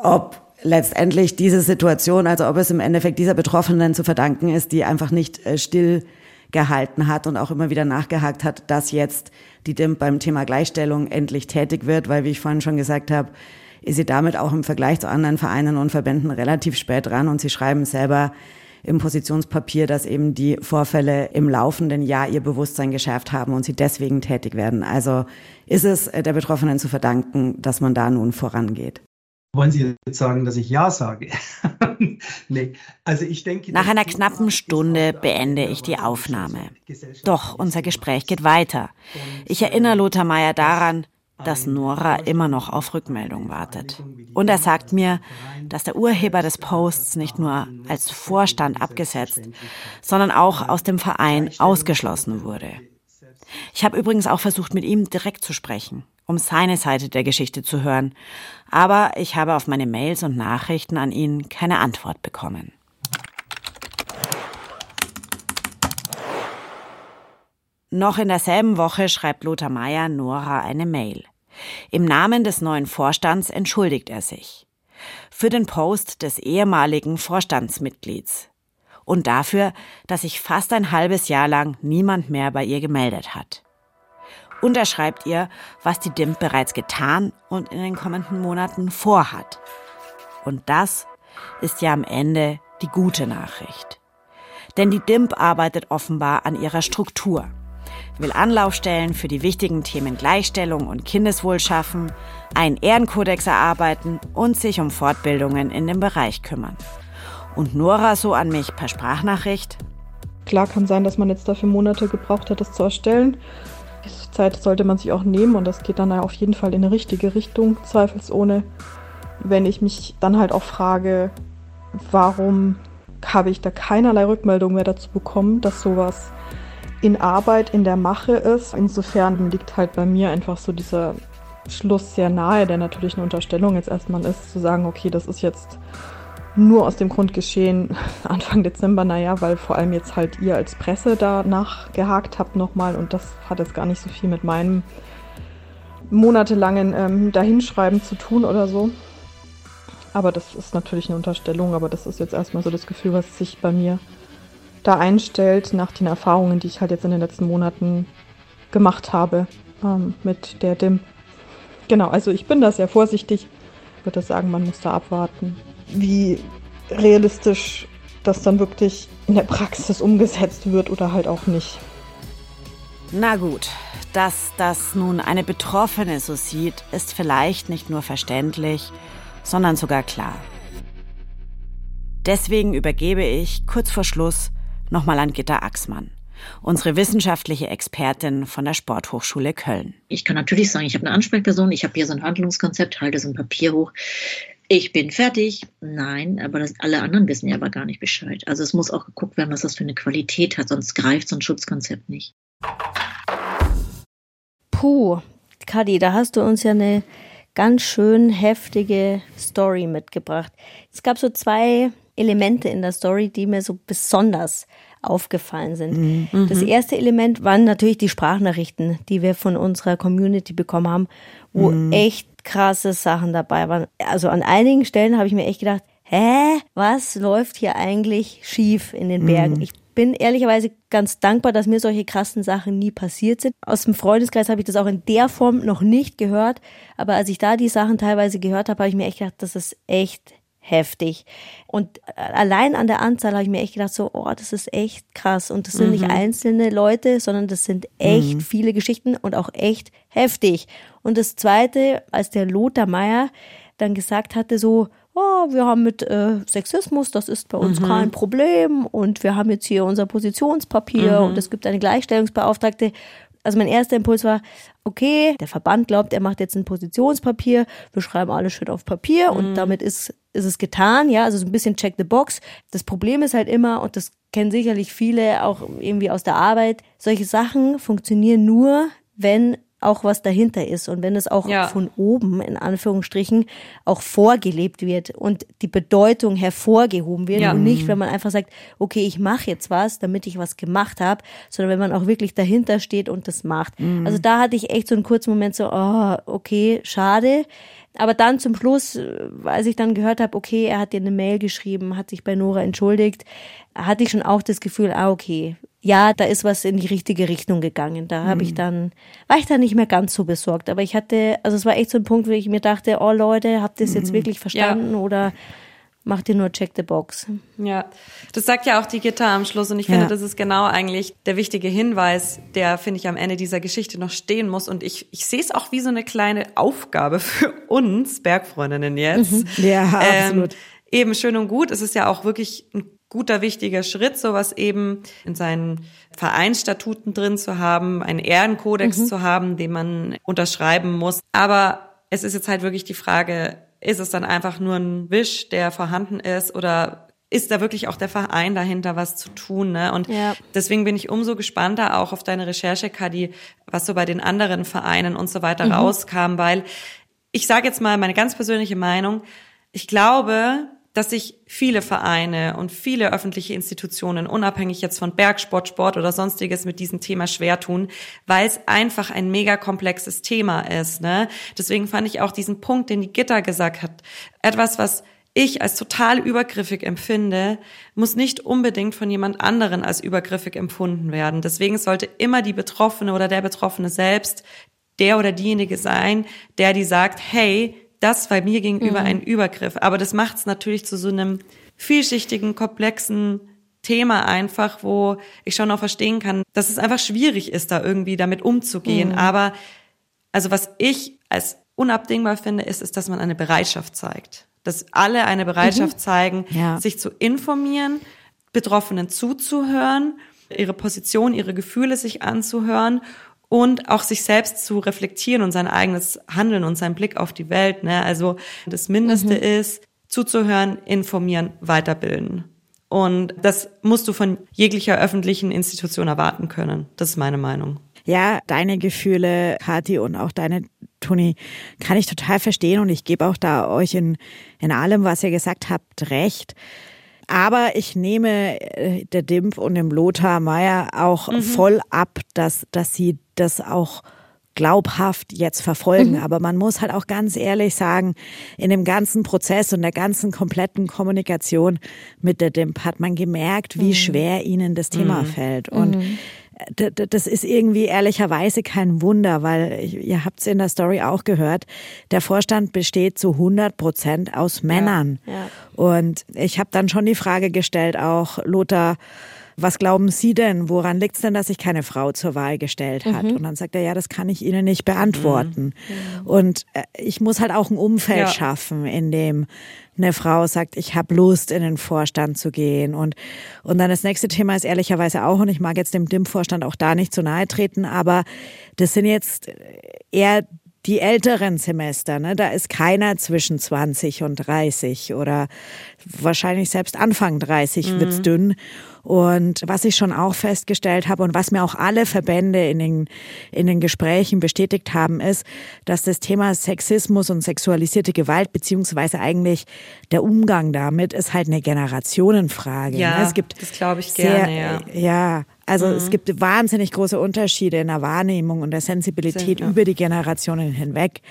ob letztendlich diese Situation, also ob es im Endeffekt dieser Betroffenen zu verdanken ist, die einfach nicht äh, still gehalten hat und auch immer wieder nachgehakt hat, dass jetzt die DIMP beim Thema Gleichstellung endlich tätig wird, weil, wie ich vorhin schon gesagt habe, ist sie damit auch im Vergleich zu anderen Vereinen und Verbänden relativ spät dran und sie schreiben selber im Positionspapier, dass eben die Vorfälle im laufenden Jahr ihr Bewusstsein geschärft haben und sie deswegen tätig werden. Also ist es äh, der Betroffenen zu verdanken, dass man da nun vorangeht.
Wollen Sie jetzt sagen, dass ich Ja sage? nee, also ich denke.
Nach einer knappen Stunde beende ich die Aufnahme. Doch unser Gespräch geht weiter. Ich erinnere Lothar Meyer daran, dass Nora immer noch auf Rückmeldung wartet. Und er sagt mir, dass der Urheber des Posts nicht nur als Vorstand abgesetzt, sondern auch aus dem Verein ausgeschlossen wurde. Ich habe übrigens auch versucht, mit ihm direkt zu sprechen um seine Seite der Geschichte zu hören, aber ich habe auf meine Mails und Nachrichten an ihn keine Antwort bekommen. Noch in derselben Woche schreibt Lothar Meyer Nora eine Mail. Im Namen des neuen Vorstands entschuldigt er sich. Für den Post des ehemaligen Vorstandsmitglieds. Und dafür, dass sich fast ein halbes Jahr lang niemand mehr bei ihr gemeldet hat. Und er schreibt ihr, was die DIMP bereits getan und in den kommenden Monaten vorhat. Und das ist ja am Ende die gute Nachricht. Denn die DIMP arbeitet offenbar an ihrer Struktur. will Anlaufstellen für die wichtigen Themen Gleichstellung und Kindeswohl schaffen, einen Ehrenkodex erarbeiten und sich um Fortbildungen in dem Bereich kümmern. Und Nora so an mich per Sprachnachricht.
Klar kann sein, dass man jetzt dafür Monate gebraucht hat, das zu erstellen. Diese Zeit sollte man sich auch nehmen und das geht dann auf jeden Fall in eine richtige Richtung, zweifelsohne. Wenn ich mich dann halt auch frage, warum habe ich da keinerlei Rückmeldung mehr dazu bekommen, dass sowas in Arbeit, in der Mache ist. Insofern liegt halt bei mir einfach so dieser Schluss sehr nahe, der natürlich eine Unterstellung jetzt erstmal ist, zu sagen, okay, das ist jetzt nur aus dem Grund geschehen, Anfang Dezember, naja, weil vor allem jetzt halt ihr als Presse da nachgehakt habt nochmal und das hat jetzt gar nicht so viel mit meinem monatelangen ähm, Dahinschreiben zu tun oder so. Aber das ist natürlich eine Unterstellung, aber das ist jetzt erstmal so das Gefühl, was sich bei mir da einstellt, nach den Erfahrungen, die ich halt jetzt in den letzten Monaten gemacht habe ähm, mit der DIM. Genau, also ich bin da sehr vorsichtig. Ich würde sagen, man muss da abwarten, wie realistisch das dann wirklich in der Praxis umgesetzt wird oder halt auch nicht.
Na gut, dass das nun eine Betroffene so sieht, ist vielleicht nicht nur verständlich, sondern sogar klar. Deswegen übergebe ich kurz vor Schluss nochmal an Gitta Axmann, unsere wissenschaftliche Expertin von der Sporthochschule Köln.
Ich kann natürlich sagen, ich habe eine Ansprechperson, ich habe hier so ein Handlungskonzept, halte so ein Papier hoch. Ich bin fertig. Nein, aber das, alle anderen wissen ja aber gar nicht Bescheid. Also es muss auch geguckt werden, was das für eine Qualität hat, sonst greift so ein Schutzkonzept nicht.
Puh, Kadi, da hast du uns ja eine ganz schön heftige Story mitgebracht. Es gab so zwei Elemente in der Story, die mir so besonders aufgefallen sind. Mhm. Das erste Element waren natürlich die Sprachnachrichten, die wir von unserer Community bekommen haben, wo mhm. echt krasse Sachen dabei waren. Also an einigen Stellen habe ich mir echt gedacht, hä, was läuft hier eigentlich schief in den Bergen? Mhm. Ich bin ehrlicherweise ganz dankbar, dass mir solche krassen Sachen nie passiert sind. Aus dem Freundeskreis habe ich das auch in der Form noch nicht gehört. Aber als ich da die Sachen teilweise gehört habe, habe ich mir echt gedacht, das ist echt heftig. Und allein an der Anzahl habe ich mir echt gedacht, so, oh, das ist echt krass. Und das sind mhm. nicht einzelne Leute, sondern das sind echt mhm. viele Geschichten und auch echt heftig. Und das Zweite, als der Lothar Meier dann gesagt hatte, so, oh, wir haben mit äh, Sexismus, das ist bei uns mhm. kein Problem und wir haben jetzt hier unser Positionspapier mhm. und es gibt eine Gleichstellungsbeauftragte. Also mein erster Impuls war, okay, der Verband glaubt, er macht jetzt ein Positionspapier, wir schreiben alles schön auf Papier mhm. und damit ist, ist es getan, ja, also so ein bisschen check the box. Das Problem ist halt immer, und das kennen sicherlich viele auch irgendwie aus der Arbeit, solche Sachen funktionieren nur, wenn auch was dahinter ist und wenn es auch ja. von oben in Anführungsstrichen auch vorgelebt wird und die Bedeutung hervorgehoben wird ja. und nicht, wenn man einfach sagt, okay, ich mache jetzt was, damit ich was gemacht habe, sondern wenn man auch wirklich dahinter steht und das macht. Mhm. Also da hatte ich echt so einen kurzen Moment so, oh, okay, schade. Aber dann zum Schluss, als ich dann gehört habe, okay, er hat dir eine Mail geschrieben, hat sich bei Nora entschuldigt, hatte ich schon auch das Gefühl, ah, okay, ja, da ist was in die richtige Richtung gegangen. Da habe ich mhm. dann, war ich dann nicht mehr ganz so besorgt. Aber ich hatte, also es war echt so ein Punkt, wo ich mir dachte, oh Leute, habt ihr es jetzt mhm. wirklich verstanden ja. oder macht ihr nur Check the Box?
Ja, das sagt ja auch die Gitter am Schluss und ich finde, ja. das ist genau eigentlich der wichtige Hinweis, der, finde ich, am Ende dieser Geschichte noch stehen muss. Und ich, ich sehe es auch wie so eine kleine Aufgabe für uns Bergfreundinnen jetzt. Mhm.
Ja, ähm, absolut.
Eben schön und gut. Es ist ja auch wirklich ein guter, wichtiger Schritt, sowas eben in seinen Vereinsstatuten drin zu haben, einen Ehrenkodex mhm. zu haben, den man unterschreiben muss. Aber es ist jetzt halt wirklich die Frage, ist es dann einfach nur ein Wisch, der vorhanden ist oder ist da wirklich auch der Verein dahinter, was zu tun. Ne? Und ja. deswegen bin ich umso gespannter auch auf deine Recherche, Kadi, was so bei den anderen Vereinen und so weiter mhm. rauskam, weil ich sage jetzt mal meine ganz persönliche Meinung, ich glaube, dass sich viele Vereine und viele öffentliche Institutionen, unabhängig jetzt von Bergsport, Sport oder sonstiges, mit diesem Thema schwer tun, weil es einfach ein mega komplexes Thema ist. Ne? Deswegen fand ich auch diesen Punkt, den die Gitter gesagt hat, etwas, was ich als total übergriffig empfinde, muss nicht unbedingt von jemand anderen als übergriffig empfunden werden. Deswegen sollte immer die Betroffene oder der Betroffene selbst der oder diejenige sein, der die sagt, hey, das war mir gegenüber mhm. ein Übergriff. Aber das macht es natürlich zu so einem vielschichtigen, komplexen Thema einfach, wo ich schon auch verstehen kann, dass es einfach schwierig ist, da irgendwie damit umzugehen.
Mhm.
Aber also was ich als unabdingbar finde, ist, ist, dass man eine Bereitschaft zeigt. Dass alle eine Bereitschaft
Mhm.
zeigen,
Ja.
sich zu informieren, Betroffenen zuzuhören, ihre Position, ihre Gefühle sich anzuhören und auch sich selbst zu reflektieren und sein eigenes Handeln und seinen Blick auf die Welt. Ne? Also das Mindeste
Mhm.
ist, zuzuhören, informieren, weiterbilden. Und das musst du von jeglicher öffentlichen Institution erwarten können. Das ist meine Meinung.
Ja, deine Gefühle, Kathi, und auch deine, Toni, kann ich total verstehen und ich gebe auch da euch in, in allem, was ihr gesagt habt, recht. Aber ich nehme äh, der Dimp und dem Lothar Meier auch
Mhm.
voll ab, dass, dass sie das auch glaubhaft jetzt verfolgen.
Mhm.
Aber man muss halt auch ganz ehrlich sagen, in dem ganzen Prozess und der ganzen kompletten Kommunikation mit der DIMP hat man gemerkt, wie
Mhm.
schwer ihnen das Thema
Mhm.
fällt. Und
Mhm.
d- das ist irgendwie ehrlicherweise kein Wunder, weil ihr habt es in der Story auch gehört, der Vorstand besteht zu 100 Prozent aus Männern.
Ja.
Und ich habe dann schon die Frage gestellt, auch Lothar, was glauben Sie denn, woran liegt es denn, dass sich keine Frau zur Wahl gestellt hat?
Mhm.
Und dann sagt er, ja, das kann ich Ihnen nicht beantworten. Und äh, ich muss halt auch ein Umfeld
Ja.
schaffen, in dem eine Frau sagt, ich habe Lust, in den Vorstand zu gehen. Und, und dann das nächste Thema ist ehrlicherweise auch, und ich mag jetzt dem DIM-Vorstand auch da nicht zu nahe treten, aber das sind jetzt eher die älteren Semester, ne? da ist keiner zwischen 20 und 30 oder wahrscheinlich selbst Anfang 30
Mhm.
wird's dünn. Und was ich schon auch festgestellt habe und was mir auch alle Verbände in den, in den Gesprächen bestätigt haben, ist, dass das Thema Sexismus und sexualisierte Gewalt beziehungsweise eigentlich der Umgang damit ist halt eine Generationenfrage.
Ja,
ne? es gibt
das glaube ich
sehr,
gerne, ja.
ja, also
Mhm.
es gibt wahnsinnig große Unterschiede in der Wahrnehmung und der Sensibilität
Sind, ja.
über die Generationen hinweg.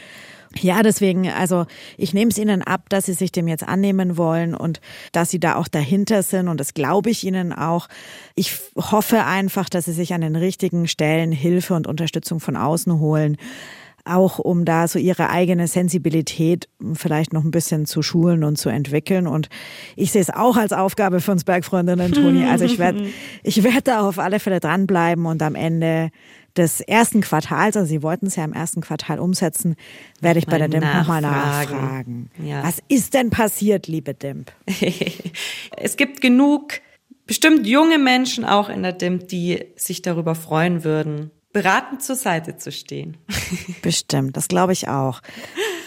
Ja, deswegen, also ich nehme es Ihnen ab, dass Sie sich dem jetzt annehmen wollen und dass Sie da auch dahinter sind und das glaube ich Ihnen auch. Ich hoffe einfach, dass Sie sich an den richtigen Stellen Hilfe und Unterstützung von außen holen, auch um da so Ihre eigene Sensibilität vielleicht noch ein bisschen zu schulen und zu entwickeln. Und ich sehe es auch als Aufgabe für uns Bergfreundinnen, Toni. Also ich werde ich werde da auf alle Fälle dranbleiben und am Ende des ersten Quartals, also Sie wollten es ja im ersten Quartal umsetzen, werde ich bei der
Mal
DIMP nochmal
nachfragen.
nachfragen.
Ja.
Was ist denn passiert, liebe DIMP?
es gibt genug, bestimmt junge Menschen auch in der DIMP, die sich darüber freuen würden, beratend zur Seite zu stehen.
Bestimmt, das glaube ich auch.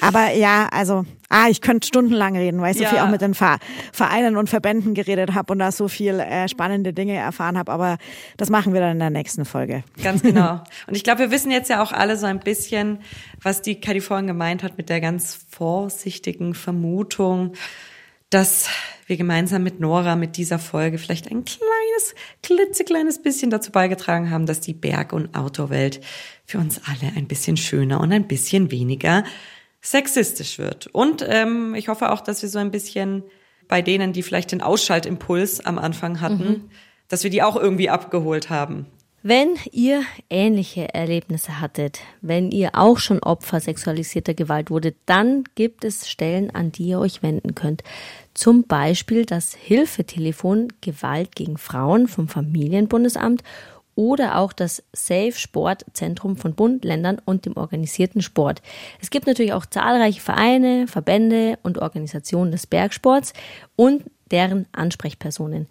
Aber ja, also, ah, ich könnte stundenlang reden, weil ich so
Ja.
viel auch mit den Ver Vereinen und Verbänden geredet habe und da so viel äh, spannende Dinge erfahren habe. Aber das machen wir dann in der nächsten Folge.
Ganz genau. Und ich glaube, wir wissen jetzt ja auch alle so ein bisschen, was die Kadi vorhin gemeint hat mit der ganz vorsichtigen Vermutung, dass wir gemeinsam mit Nora mit dieser Folge vielleicht ein kleines, klitzekleines bisschen dazu beigetragen haben, dass die Berg- und Outdoor-Welt für uns alle ein bisschen schöner und ein bisschen weniger sexistisch wird. Und ähm, ich hoffe auch, dass wir so ein bisschen bei denen, die vielleicht den Ausschaltimpuls am Anfang hatten,
Mhm.
dass wir die auch irgendwie abgeholt haben.
Wenn ihr ähnliche Erlebnisse hattet, wenn ihr auch schon Opfer sexualisierter Gewalt wurdet, dann gibt es Stellen, an die ihr euch wenden könnt. Zum Beispiel das Hilfetelefon Gewalt gegen Frauen vom Familienbundesamt oder auch das Safe Sport Zentrum von Bund, Ländern und dem organisierten Sport. Es gibt natürlich auch zahlreiche Vereine, Verbände und Organisationen des Bergsports und deren Ansprechpersonen.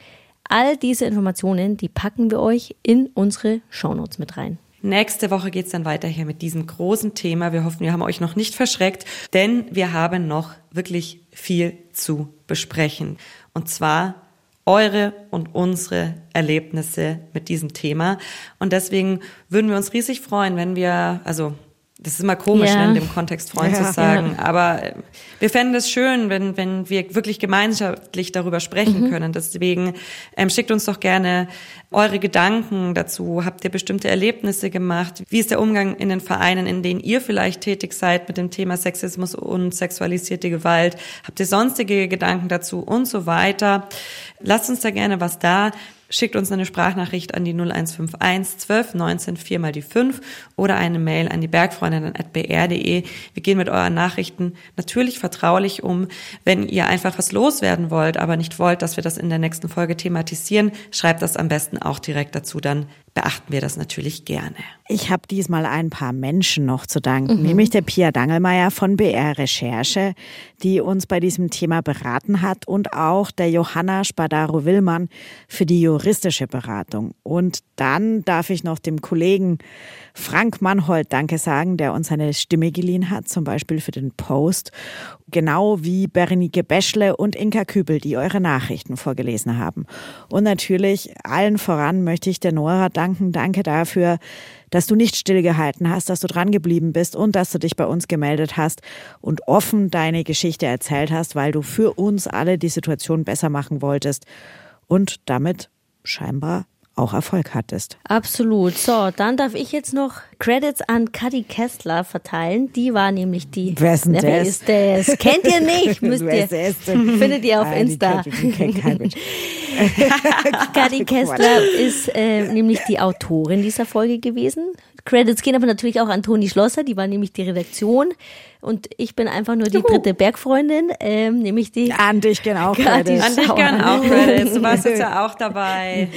All diese Informationen, die packen wir euch in unsere Shownotes mit rein.
Nächste Woche geht's dann weiter hier mit diesem großen Thema. Wir hoffen, wir haben euch noch nicht verschreckt, denn wir haben noch wirklich viel zu besprechen. Und zwar eure und unsere Erlebnisse mit diesem Thema. Und deswegen würden wir uns riesig freuen, wenn wir, also das ist immer komisch,
Ja.
ne, in dem Kontext Freund
Ja.
zu sagen,
Ja.
aber wir fänden es schön, wenn, wenn wir wirklich gemeinschaftlich darüber sprechen
Mhm.
können. Deswegen ähm, schickt uns doch gerne eure Gedanken dazu. Habt ihr bestimmte Erlebnisse gemacht? Wie ist der Umgang in den Vereinen, in denen ihr vielleicht tätig seid mit dem Thema Sexismus und sexualisierte Gewalt? Habt ihr sonstige Gedanken dazu und so weiter? Lasst uns da gerne was da. Schickt uns eine Sprachnachricht an die 0151 12 19 4 mal die 5 oder eine Mail an die bergfreundinnen.br.de. Wir gehen mit euren Nachrichten natürlich vertraulich um. Wenn ihr einfach was loswerden wollt, aber nicht wollt, dass wir das in der nächsten Folge thematisieren, schreibt das am besten auch direkt dazu, dann beachten wir das natürlich gerne.
Ich habe diesmal ein paar Menschen noch zu danken,
Mhm.
nämlich der Pia Dangelmeier von BR Recherche, die uns bei diesem Thema beraten hat und auch der Johanna Spadaro-Willmann für die juristische Beratung. Und dann darf ich noch dem Kollegen Frank Mannhold Danke sagen, der uns seine Stimme geliehen hat, zum Beispiel für den Post, genau wie Berenike Beschle und Inka Kübel, die eure Nachrichten vorgelesen haben. Und natürlich allen voran möchte ich der Nora danken. Danke dafür, dass du nicht stillgehalten hast, dass du dran geblieben bist und dass du dich bei uns gemeldet hast und offen deine Geschichte erzählt hast, weil du für uns alle die Situation besser machen wolltest und damit scheinbar auch Erfolg hattest.
Absolut. So, dann darf ich jetzt noch Credits an Kadi Kessler verteilen. Die war nämlich die.
Wer ist
Na, wer
das?
ist das? Kennt ihr nicht? Müsst ihr. Findet ihr auf
Ah,
Insta. Kadi Kessler ist äh, nämlich die Autorin dieser Folge gewesen. Credits gehen aber natürlich auch an Toni Schlosser, die war nämlich die Redaktion. Und ich bin einfach nur die dritte Bergfreundin, ähm, nämlich die.
An dich gehen auch Credits.
An dich gern auch Credits. Du warst jetzt ja auch dabei.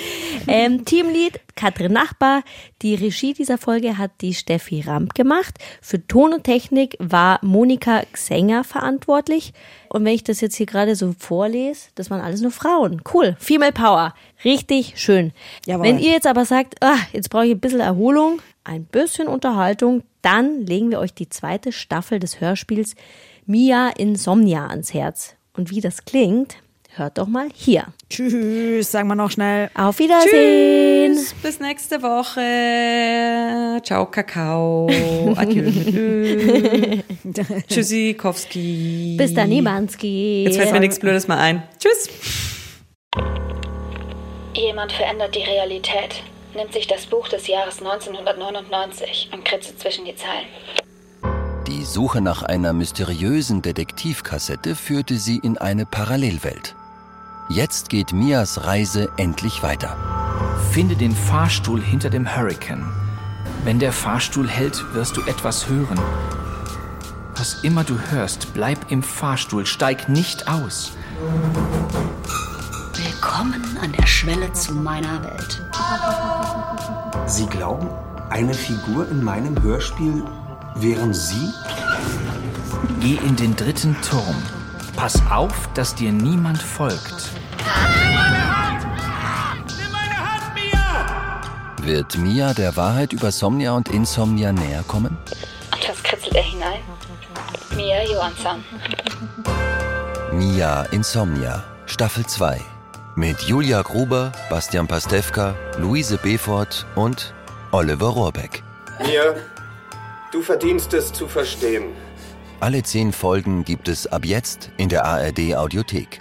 Ähm, Teamlead Katrin Nachbar. Die Regie dieser Folge hat die Steffi Ramp gemacht. Für Ton und Technik war Monika Xenger verantwortlich. Und wenn ich das jetzt hier gerade so vorlese, das waren alles nur Frauen. Cool. Female Power. Richtig schön.
Jawohl.
Wenn ihr jetzt aber sagt, ah, jetzt brauche ich ein bisschen Erholung, ein bisschen Unterhaltung, dann legen wir euch die zweite Staffel des Hörspiels Mia Insomnia ans Herz. Und wie das klingt, hört doch mal hier.
Tschüss, sagen wir noch schnell.
Auf Wiedersehen.
Tschüss, bis nächste Woche. Ciao, Kakao. Adieu. Tschüssikowski.
Bis dann, Niemanski.
Jetzt fällt mir nichts Blödes mal ein. Tschüss.
Jemand verändert die Realität, nimmt sich das Buch des Jahres 1999 und kritzelt zwischen die Zeilen.
Die Suche nach einer mysteriösen Detektivkassette führte sie in eine Parallelwelt. Jetzt geht Mias Reise endlich weiter.
Finde den Fahrstuhl hinter dem Hurricane. Wenn der Fahrstuhl hält, wirst du etwas hören. Was immer du hörst, bleib im Fahrstuhl, steig nicht aus.
Willkommen an der Schwelle zu meiner Welt.
Sie glauben, eine Figur in meinem Hörspiel wären Sie?
Geh in den dritten Turm. Pass auf, dass dir niemand folgt.
Wird Mia der Wahrheit über Somnia und Insomnia näher kommen?
Und was kritzelt er hinein? Mia Johansson.
Mia Insomnia, Staffel 2. Mit Julia Gruber, Bastian Pastewka, Luise Befort und Oliver Rohrbeck.
Mia, du verdienst es zu verstehen.
Alle zehn Folgen gibt es ab jetzt in der ARD Audiothek.